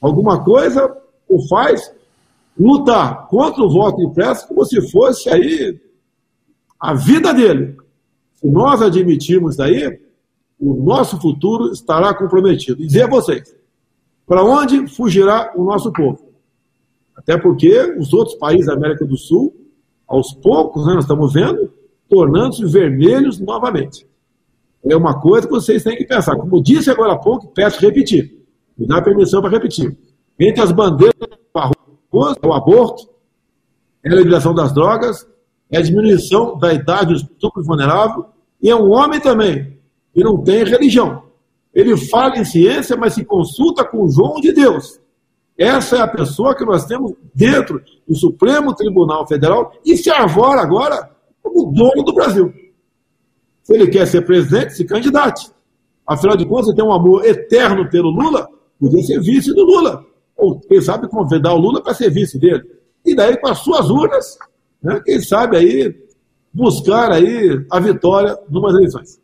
alguma coisa o faz lutar contra o voto impresso como se fosse aí a vida dele. Se nós admitirmos daí, o nosso futuro estará comprometido. E dizer a vocês, para onde fugirá o nosso povo? Até porque os outros países da América do Sul, aos poucos, né, nós estamos vendo, tornando-se vermelhos novamente. É uma coisa que vocês têm que pensar. Como disse agora há pouco, peço repetir. Me dá permissão para repetir. Entre as bandeiras é o aborto, é a liberação das drogas, é a diminuição da idade do estupro vulnerável, e é um homem também, que não tem religião. Ele fala em ciência, mas se consulta com o João de Deus. Essa é a pessoa que nós temos dentro do Supremo Tribunal Federal e se arvora agora como dono do Brasil. Se ele quer ser presidente, se candidate. Afinal de contas, ele tem um amor eterno pelo Lula, podia ser vice do Lula. Ou, quem sabe, convidar o Lula para ser vice dele. E daí, com as suas urnas, né, quem sabe aí, buscar aí a vitória numas eleições.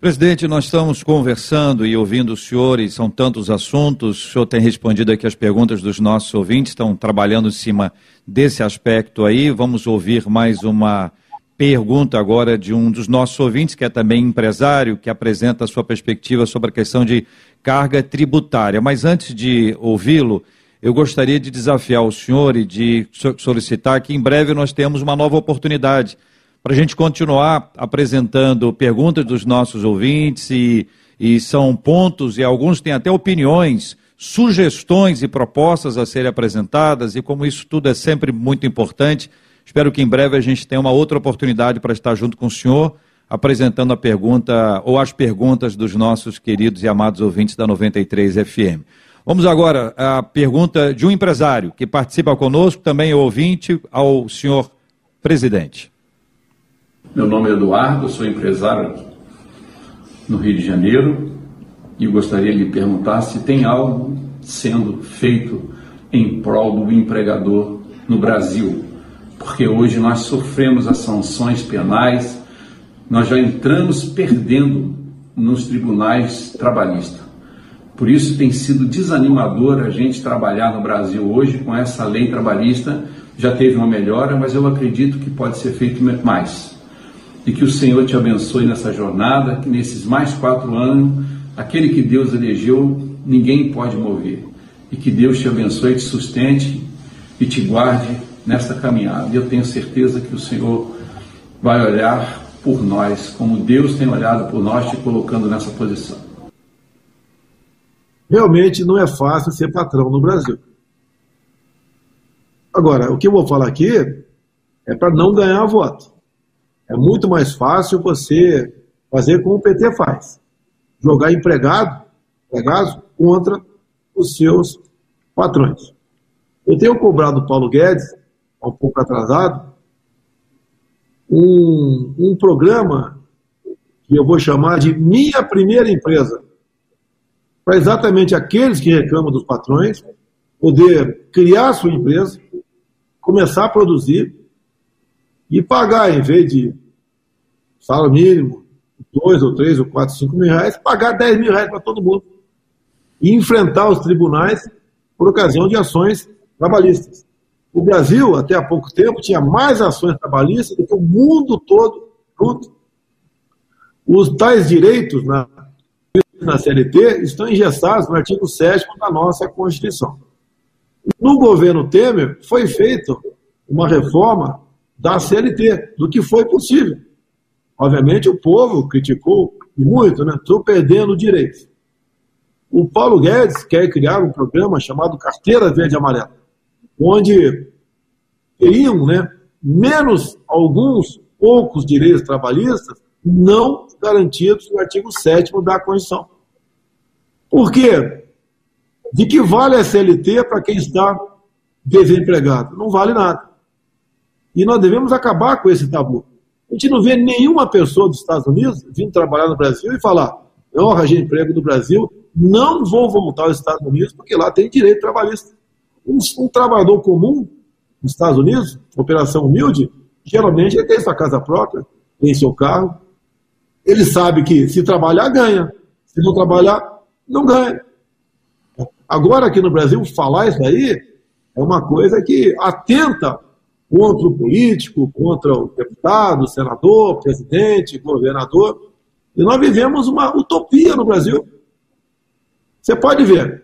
Presidente, nós estamos conversando e ouvindo o senhor, e são tantos assuntos. O senhor tem respondido aqui as perguntas dos nossos ouvintes, estão trabalhando em cima desse aspecto aí. Vamos ouvir mais uma pergunta agora de um dos nossos ouvintes, que é também empresário, que apresenta a sua perspectiva sobre a questão de carga tributária. Mas antes de ouvi-lo, eu gostaria de desafiar o senhor e de solicitar que em breve nós temos uma nova oportunidade para a gente continuar apresentando perguntas dos nossos ouvintes e, e são pontos e alguns têm até opiniões, sugestões e propostas a serem apresentadas e como isso tudo é sempre muito importante, Espero que em breve a gente tenha uma outra oportunidade para estar junto com o senhor, apresentando a pergunta ou as perguntas dos nossos queridos e amados ouvintes da 93 FM. Vamos agora à pergunta de um empresário que participa conosco, também é ouvinte, ao senhor presidente. Meu nome é Eduardo, sou empresário no Rio de Janeiro e gostaria de lhe perguntar se tem algo sendo feito em prol do empregador no Brasil, porque hoje nós sofremos as sanções penais, nós já entramos perdendo nos tribunais trabalhistas. Por isso tem sido desanimador a gente trabalhar no Brasil hoje com essa lei trabalhista. Já teve uma melhora, mas eu acredito que pode ser feito mais. E que o Senhor te abençoe nessa jornada, que nesses mais quatro anos, aquele que Deus elegeu, ninguém pode mover. E que Deus te abençoe, te sustente e te guarde nesta caminhada. E eu tenho certeza que o Senhor vai olhar por nós, como Deus tem olhado por nós, te colocando nessa posição. Realmente não é fácil ser patrão no Brasil. Agora, o que eu vou falar aqui é para não ganhar voto. É muito mais fácil você fazer como o PT faz: jogar empregado, empregado contra os seus patrões. Eu tenho cobrado o Paulo Guedes, um pouco atrasado, um, um programa que eu vou chamar de Minha Primeira Empresa, para exatamente aqueles que reclamam dos patrões poder criar sua empresa, começar a produzir e pagar, em vez de salário mínimo, dois ou três ou quatro, cinco mil reais, pagar dez mil reais para todo mundo e enfrentar os tribunais por ocasião de ações trabalhistas. O Brasil, até há pouco tempo, tinha mais ações trabalhistas do que o mundo todo junto. Os tais direitos na, na CLT estão engessados no artigo 7 da nossa Constituição. No governo Temer, foi feita uma reforma da CLT, do que foi possível. Obviamente, o povo criticou muito, né? Estou perdendo direitos. O Paulo Guedes quer criar um programa chamado Carteira Verde Amarela onde teriam né, menos alguns poucos direitos trabalhistas não garantidos no artigo 7 da Constituição. Por quê? De que vale a CLT para quem está desempregado? Não vale nada. E nós devemos acabar com esse tabu. A gente não vê nenhuma pessoa dos Estados Unidos vindo trabalhar no Brasil e falar: eu arranjei emprego no Brasil, não vou voltar aos Estados Unidos porque lá tem direito trabalhista. Um, um trabalhador comum nos Estados Unidos, operação humilde, geralmente ele tem sua casa própria, tem seu carro. Ele sabe que se trabalhar, ganha. Se não trabalhar, não ganha. Agora, aqui no Brasil, falar isso aí é uma coisa que atenta contra o político, contra o deputado, senador, presidente, governador. E nós vivemos uma utopia no Brasil. Você pode ver,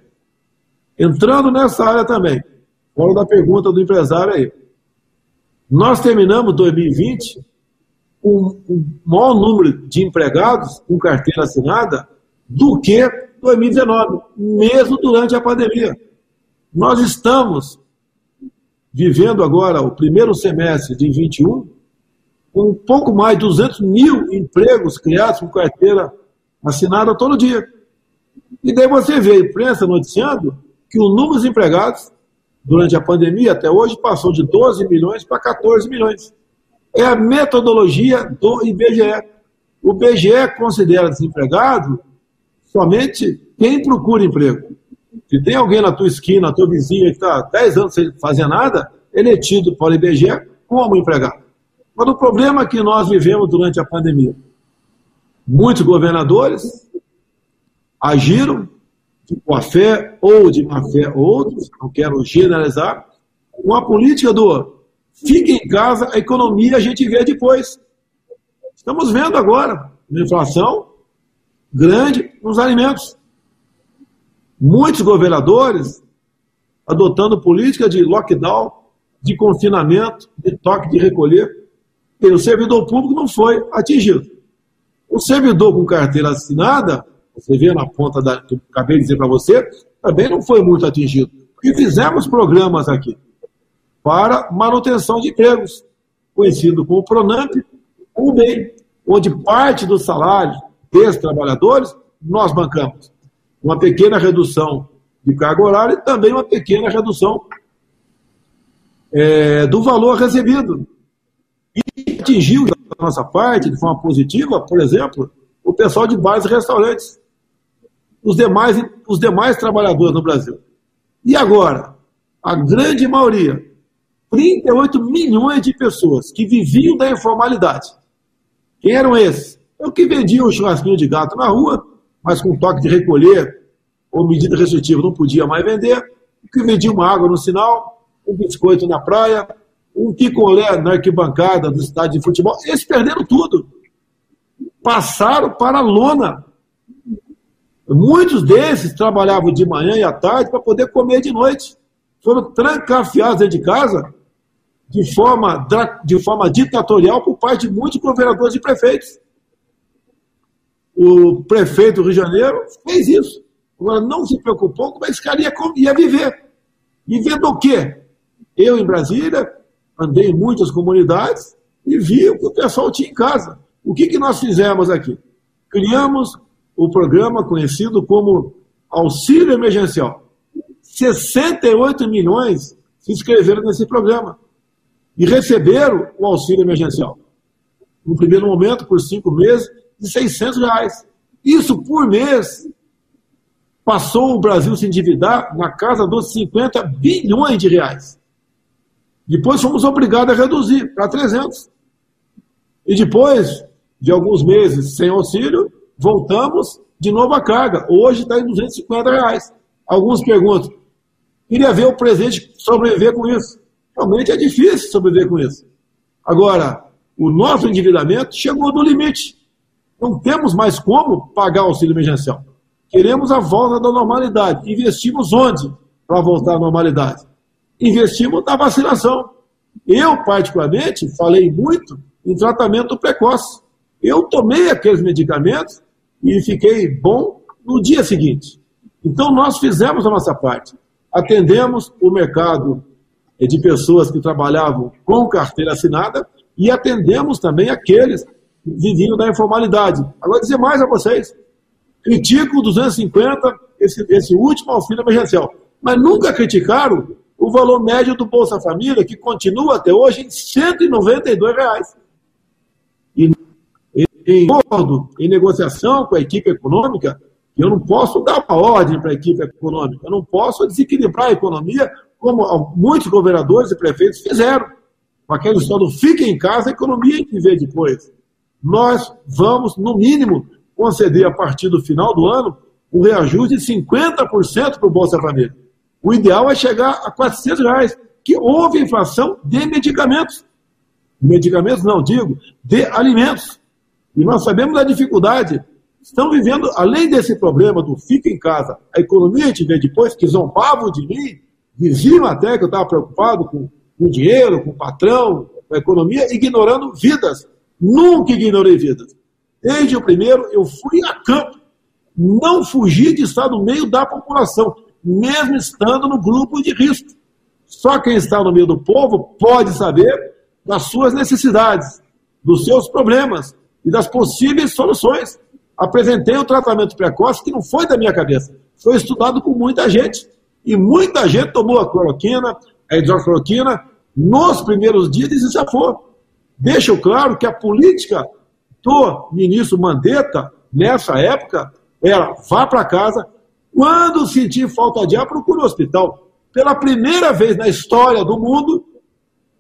Entrando nessa área também, fora da pergunta do empresário aí. Nós terminamos 2020 com o maior número de empregados com carteira assinada do que 2019, mesmo durante a pandemia. Nós estamos vivendo agora o primeiro semestre de 21 com um pouco mais de 200 mil empregos criados com carteira assinada todo dia. E daí você vê a imprensa noticiando que o número de empregados durante a pandemia até hoje passou de 12 milhões para 14 milhões. É a metodologia do IBGE. O IBGE considera desempregado somente quem procura emprego. Se tem alguém na tua esquina, na tua vizinha que está 10 anos sem fazer nada, ele é tido pelo IBGE como empregado. Mas o problema que nós vivemos durante a pandemia, muitos governadores agiram de boa fé ou de má fé outros, não quero generalizar, com a política do fique em casa, a economia a gente vê depois. Estamos vendo agora uma inflação grande nos alimentos. Muitos governadores adotando política de lockdown, de confinamento, de toque de recolher. E o servidor público não foi atingido. O servidor com carteira assinada você vê na ponta da, que eu acabei de dizer para você, também não foi muito atingido. E fizemos programas aqui para manutenção de empregos, conhecido como Pronamp, o bem, onde parte do salário desses trabalhadores nós bancamos. Uma pequena redução de carga horária e também uma pequena redução é, do valor recebido. E atingiu da nossa parte, de forma positiva, por exemplo, o pessoal de bares e restaurantes os demais, os demais trabalhadores no Brasil. E agora, a grande maioria, 38 milhões de pessoas que viviam da informalidade. Quem eram esses? É o que vendiam o churrasquinho de gato na rua, mas com toque de recolher ou medida restritiva não podia mais vender, o que vendia uma água no sinal, um biscoito na praia, um picolé na arquibancada do estádio de futebol. Eles perderam tudo. Passaram para a lona. Muitos desses trabalhavam de manhã e à tarde para poder comer de noite. Foram trancafiados dentro de casa de forma, de forma ditatorial por parte de muitos governadores e prefeitos. O prefeito do Rio de Janeiro fez isso. Agora, não se preocupou como esse cara ia, ia viver. Vendo o quê? Eu, em Brasília, andei em muitas comunidades e vi o que o pessoal tinha em casa. O que, que nós fizemos aqui? Criamos o programa conhecido como Auxílio Emergencial. 68 milhões se inscreveram nesse programa e receberam o auxílio emergencial. No primeiro momento, por cinco meses, de 600 reais. Isso por mês passou o Brasil se endividar na casa dos 50 bilhões de reais. Depois fomos obrigados a reduzir para 300. E depois de alguns meses sem auxílio, voltamos de novo à carga. Hoje está em 250 reais. Alguns perguntam, queria ver o presidente sobreviver com isso. Realmente é difícil sobreviver com isso. Agora, o nosso endividamento chegou no limite. Não temos mais como pagar o auxílio emergencial. Queremos a volta da normalidade. Investimos onde para voltar à normalidade? Investimos na vacinação. Eu, particularmente, falei muito em tratamento precoce. Eu tomei aqueles medicamentos e fiquei bom no dia seguinte. Então, nós fizemos a nossa parte. Atendemos o mercado de pessoas que trabalhavam com carteira assinada e atendemos também aqueles vivinho da informalidade. Agora, dizer mais a vocês. Critico o 250, esse, esse último auxílio emergencial. Mas nunca criticaram o valor médio do Bolsa Família, que continua até hoje em 192 reais. E em acordo, em negociação com a equipe econômica, eu não posso dar uma ordem para a equipe econômica, eu não posso desequilibrar a economia como muitos governadores e prefeitos fizeram. Com aquele história do fique em casa, a economia que ver depois nós vamos, no mínimo, conceder a partir do final do ano um reajuste de 50% para o Bolsa Família. O ideal é chegar a 400 reais, que houve inflação de medicamentos. Medicamentos não, digo, de alimentos. E nós sabemos da dificuldade. Estão vivendo, além desse problema do fica em casa, a economia gente vê depois que zombavam de mim, diziam até que eu estava preocupado com o dinheiro, com o patrão, com a economia, ignorando vidas Nunca ignorei vidas. Desde o primeiro, eu fui a campo. Não fugi de estar no meio da população, mesmo estando no grupo de risco. Só quem está no meio do povo pode saber das suas necessidades, dos seus problemas e das possíveis soluções. Apresentei o tratamento precoce que não foi da minha cabeça, foi estudado por muita gente. E muita gente tomou a cloroquina, a hidrocloroquina, nos primeiros dias e se safou deixam claro que a política do ministro Mandetta, nessa época, era vá para casa, quando sentir falta de ar, procure o hospital. Pela primeira vez na história do mundo,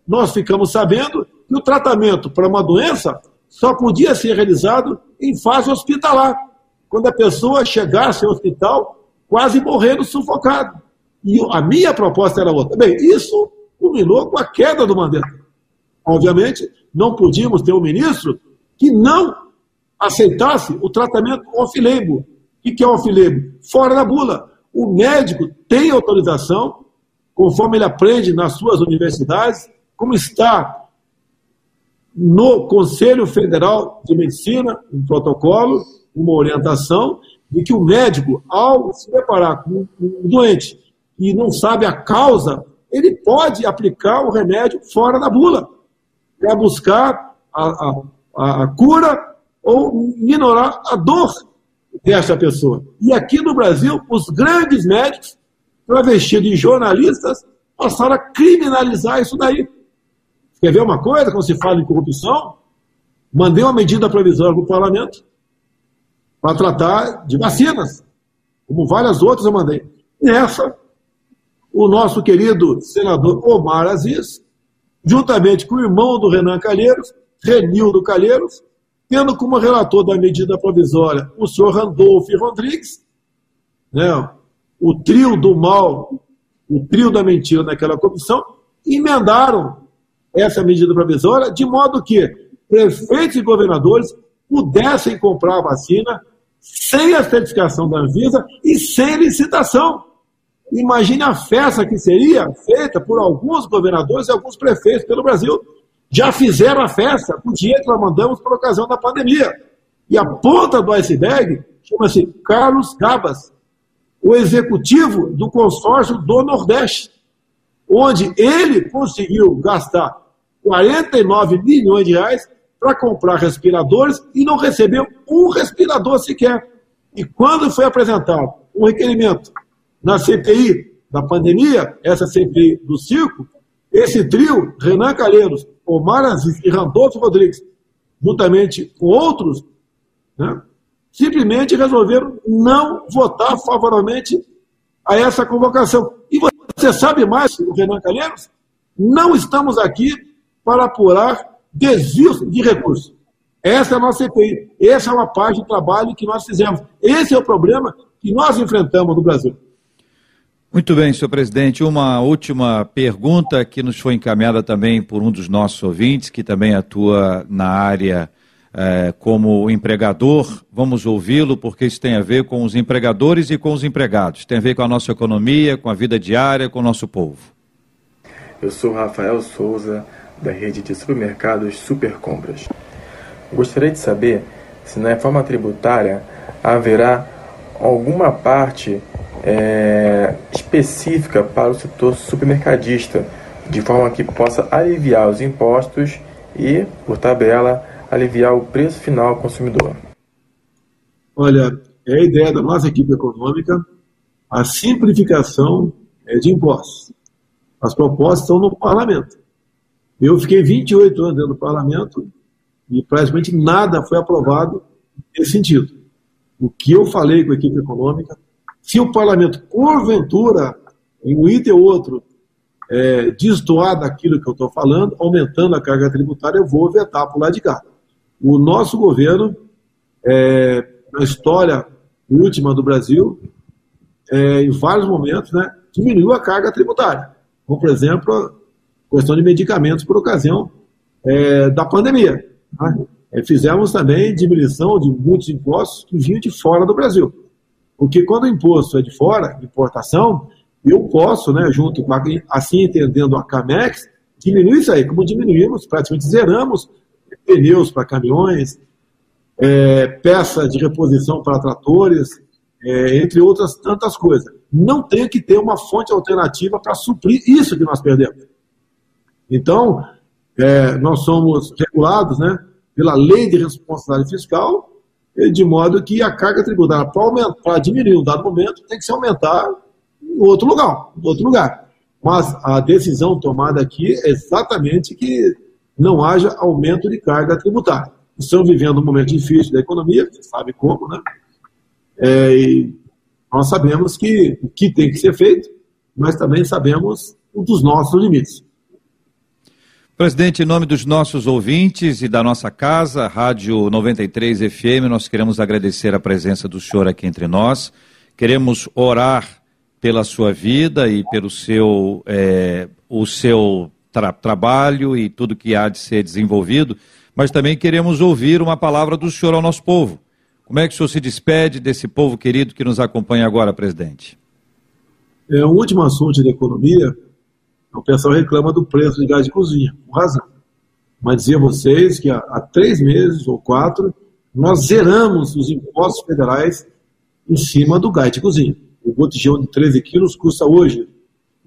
nós ficamos sabendo que o tratamento para uma doença só podia ser realizado em fase hospitalar, quando a pessoa chegasse ao hospital quase morrendo sufocado. E a minha proposta era outra. Bem, isso culminou com a queda do Mandetta. Obviamente, não podíamos ter um ministro que não aceitasse o tratamento off-label. O que é off-label? Fora da bula. O médico tem autorização, conforme ele aprende nas suas universidades, como está no Conselho Federal de Medicina, um protocolo, uma orientação, de que o médico, ao se deparar com um doente e não sabe a causa, ele pode aplicar o remédio fora da bula para buscar a, a, a cura ou minorar a dor dessa pessoa. E aqui no Brasil, os grandes médicos, travestidos de jornalistas, passaram a criminalizar isso daí. Quer ver uma coisa, quando se fala em corrupção? Mandei uma medida provisória para o parlamento para tratar de vacinas, como várias outras eu mandei. Nessa, o nosso querido senador Omar Aziz, juntamente com o irmão do Renan Calheiros, Renildo Calheiros, tendo como relator da medida provisória o senhor Randolfo Rodrigues, né, o trio do mal, o trio da mentira naquela comissão, emendaram essa medida provisória de modo que prefeitos e governadores pudessem comprar a vacina sem a certificação da Anvisa e sem licitação. Imagine a festa que seria feita por alguns governadores e alguns prefeitos pelo Brasil. Já fizeram a festa com o dinheiro que nós mandamos por ocasião da pandemia. E a ponta do iceberg chama-se Carlos Cabas, o executivo do consórcio do Nordeste, onde ele conseguiu gastar 49 milhões de reais para comprar respiradores e não recebeu um respirador sequer. E quando foi apresentado um requerimento na CPI da pandemia, essa CPI do circo, esse trio, Renan Calheiros, Omar Aziz e Randolfo Rodrigues, juntamente com outros, né, simplesmente resolveram não votar favoravelmente a essa convocação. E você sabe mais, Renan Calheiros? Não estamos aqui para apurar desvios de recursos. Essa é a nossa CPI. Essa é uma parte do trabalho que nós fizemos. Esse é o problema que nós enfrentamos no Brasil. Muito bem, senhor presidente. Uma última pergunta que nos foi encaminhada também por um dos nossos ouvintes, que também atua na área é, como empregador. Vamos ouvi-lo, porque isso tem a ver com os empregadores e com os empregados. Tem a ver com a nossa economia, com a vida diária, com o nosso povo. Eu sou Rafael Souza, da rede de supermercados Supercompras. Gostaria de saber se na reforma tributária haverá alguma parte é, específica para o setor supermercadista, de forma que possa aliviar os impostos e, por tabela, aliviar o preço final ao consumidor. Olha, é a ideia da nossa equipe econômica a simplificação é, de impostos. As propostas estão no parlamento. Eu fiquei 28 anos dentro do parlamento e praticamente nada foi aprovado nesse sentido. O que eu falei com a equipe econômica se o parlamento, porventura, em um item ou outro, é, destoar daquilo que eu estou falando, aumentando a carga tributária, eu vou vetar por lá de cá. O nosso governo, é, na história última do Brasil, é, em vários momentos, né, diminuiu a carga tributária. Como, por exemplo, a questão de medicamentos por ocasião é, da pandemia. Né? É, fizemos também diminuição de muitos impostos que vinham de fora do Brasil. Porque quando o imposto é de fora, importação, eu posso, né, junto com a, assim entendendo a CAMEX, diminuir isso aí, como diminuímos, praticamente zeramos pneus para caminhões, é, peça de reposição para tratores, é, entre outras tantas coisas. Não tem que ter uma fonte alternativa para suprir isso que nós perdemos. Então, é, nós somos regulados né, pela lei de responsabilidade fiscal de modo que a carga tributária, para diminuir um dado momento, tem que se aumentar em outro lugar, em outro lugar. Mas a decisão tomada aqui é exatamente que não haja aumento de carga tributária. Estamos vivendo um momento difícil da economia, você sabe como, né? É, e nós sabemos que o que tem que ser feito, mas também sabemos dos nossos limites. Presidente, em nome dos nossos ouvintes e da nossa casa, Rádio 93 FM, nós queremos agradecer a presença do senhor aqui entre nós. Queremos orar pela sua vida e pelo seu, é, o seu tra trabalho e tudo que há de ser desenvolvido, mas também queremos ouvir uma palavra do senhor ao nosso povo. Como é que o senhor se despede desse povo querido que nos acompanha agora, presidente? É, um último assunto da economia o pessoal reclama do preço de gás de cozinha, com razão. Mas dizer a vocês que há, há três meses ou quatro, nós zeramos os impostos federais em cima do gás de cozinha. O botijão de 13 quilos custa hoje,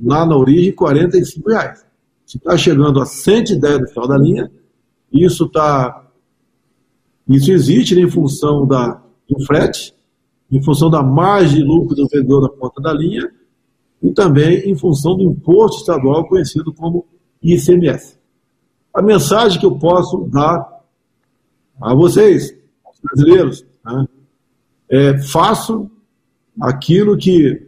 lá na origem, 45 reais. Se está chegando a 110 no final da linha, isso está. Isso existe né, em função da, do frete, em função da margem de lucro do vendedor da ponta da linha e também em função do imposto estadual conhecido como ICMS. A mensagem que eu posso dar a vocês, brasileiros, né, é façam aquilo que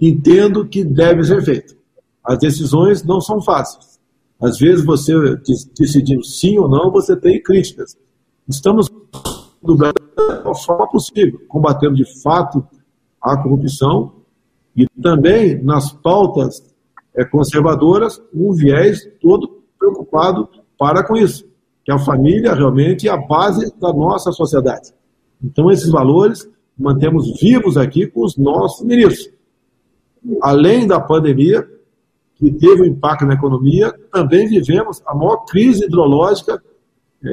entendo que deve ser feito. As decisões não são fáceis. Às vezes você decidindo sim ou não, você tem críticas. Estamos Brasil da forma possível, combatendo de fato a corrupção e também nas pautas é, conservadoras, um viés todo preocupado para com isso, que a família realmente é a base da nossa sociedade. Então, esses valores mantemos vivos aqui com os nossos ministros. Além da pandemia, que teve um impacto na economia, também vivemos a maior crise hidrológica é,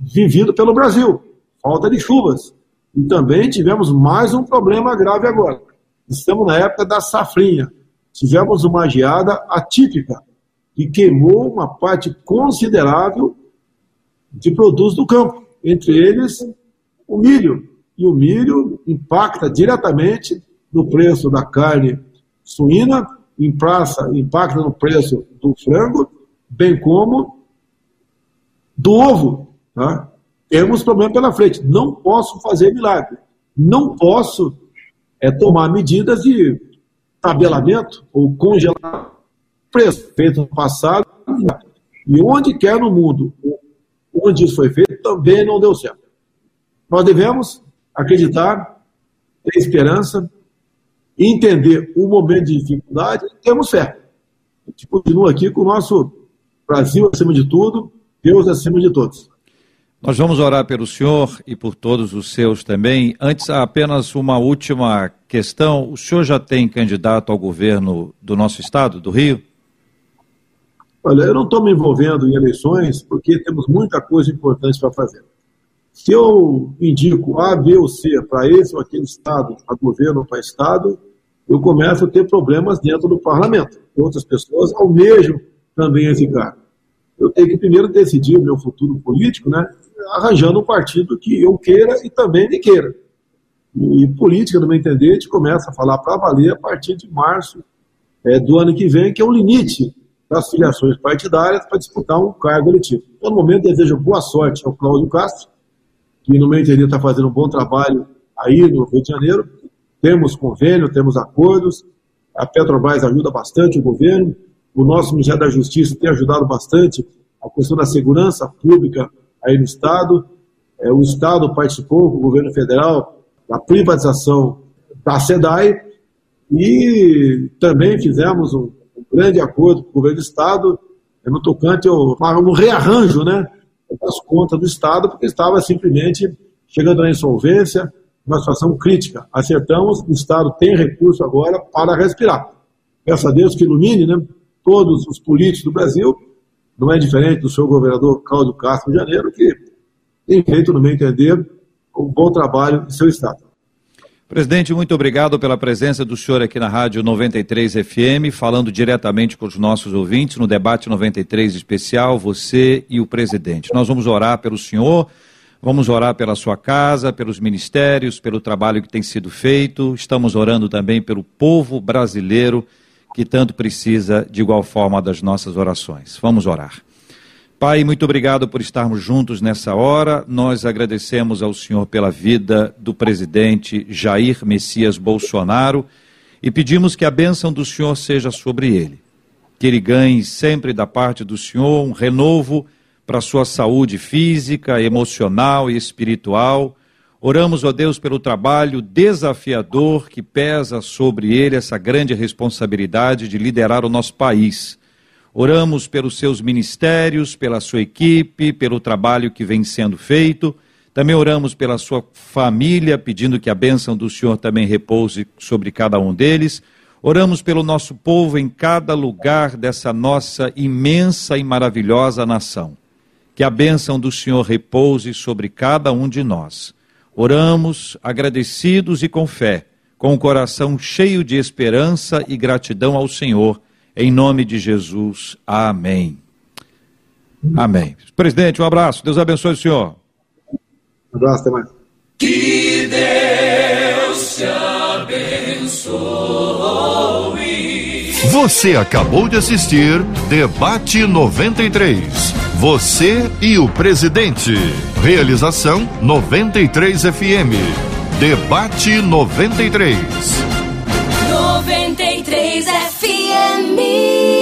vivida pelo Brasil falta de chuvas. E também tivemos mais um problema grave agora. Estamos na época da safrinha. Tivemos uma geada atípica que queimou uma parte considerável de produtos do campo, entre eles o milho. E o milho impacta diretamente no preço da carne suína, impacta no preço do frango, bem como do ovo. Tá? temos problema pela frente. Não posso fazer milagre. Não posso é, tomar medidas de tabelamento ou congelar preço feito no passado. E onde quer no mundo, onde isso foi feito, também não deu certo. Nós devemos acreditar, ter esperança, entender o momento de dificuldade e temos fé. A gente continua aqui com o nosso Brasil acima de tudo, Deus acima de todos. Nós vamos orar pelo senhor e por todos os seus também. Antes, apenas uma última questão. O senhor já tem candidato ao governo do nosso estado, do Rio? Olha, eu não estou me envolvendo em eleições porque temos muita coisa importante para fazer. Se eu indico A, B ou C para esse ou aquele estado, para governo ou para estado, eu começo a ter problemas dentro do parlamento. Outras pessoas almejam também ficar. Eu tenho que primeiro decidir o meu futuro político, né? arranjando um partido que eu queira e também me queira. E política, no meu entender, a gente começa a falar para valer a partir de março é, do ano que vem, que é o limite das filiações partidárias para disputar um cargo eletivo. Então, no momento, desejo boa sorte ao Cláudio Castro, que, no meu entender, está fazendo um bom trabalho aí no Rio de Janeiro. Temos convênio, temos acordos, a Petrobras ajuda bastante o governo, o nosso Ministério da Justiça tem ajudado bastante a questão da segurança pública aí no Estado. É, o Estado participou com o governo federal da privatização da SEDAI e também fizemos um, grande acordo com o governo do Estado é, no tocante ao um rearranjo né, das contas do Estado, porque estava simplesmente chegando na insolvência, uma situação crítica. Acertamos, o Estado tem recurso agora para respirar. Peço a Deus que ilumine né, todos os políticos do Brasil não é diferente do seu governador Cláudio Castro de Janeiro, que tem feito, no meu entender, um bom trabalho em seu estado. Presidente, muito obrigado pela presença do senhor aqui na Rádio 93 FM, falando diretamente com os nossos ouvintes no debate 93 especial, você e o presidente. Nós vamos orar pelo senhor, vamos orar pela sua casa, pelos ministérios, pelo trabalho que tem sido feito, estamos orando também pelo povo brasileiro que tanto precisa, de igual forma, das nossas orações. Vamos orar. Pai, muito obrigado por estarmos juntos nessa hora. Nós agradecemos ao Senhor pela vida do presidente Jair Messias Bolsonaro e pedimos que a bênção do Senhor seja sobre ele. Que ele ganhe sempre da parte do Senhor um renovo para sua saúde física, emocional e espiritual Oramos, ó Deus, pelo trabalho desafiador que pesa sobre ele essa grande responsabilidade de liderar o nosso país. Oramos pelos seus ministérios, pela sua equipe, pelo trabalho que vem sendo feito. Também oramos pela sua família, pedindo que a bênção do Senhor também repouse sobre cada um deles. Oramos pelo nosso povo em cada lugar dessa nossa imensa e maravilhosa nação. Que a bênção do Senhor repouse sobre cada um de nós. Oramos agradecidos e com fé, com o coração cheio de esperança e gratidão ao Senhor, em nome de Jesus. Amém. Amém. Presidente, um abraço. Deus abençoe o senhor. Um abraço, até mais. Que Deus te abençoe. Você acabou de assistir Debate 93. Você e o presidente. Realização 93 FM. Debate 93. 93 93 FM.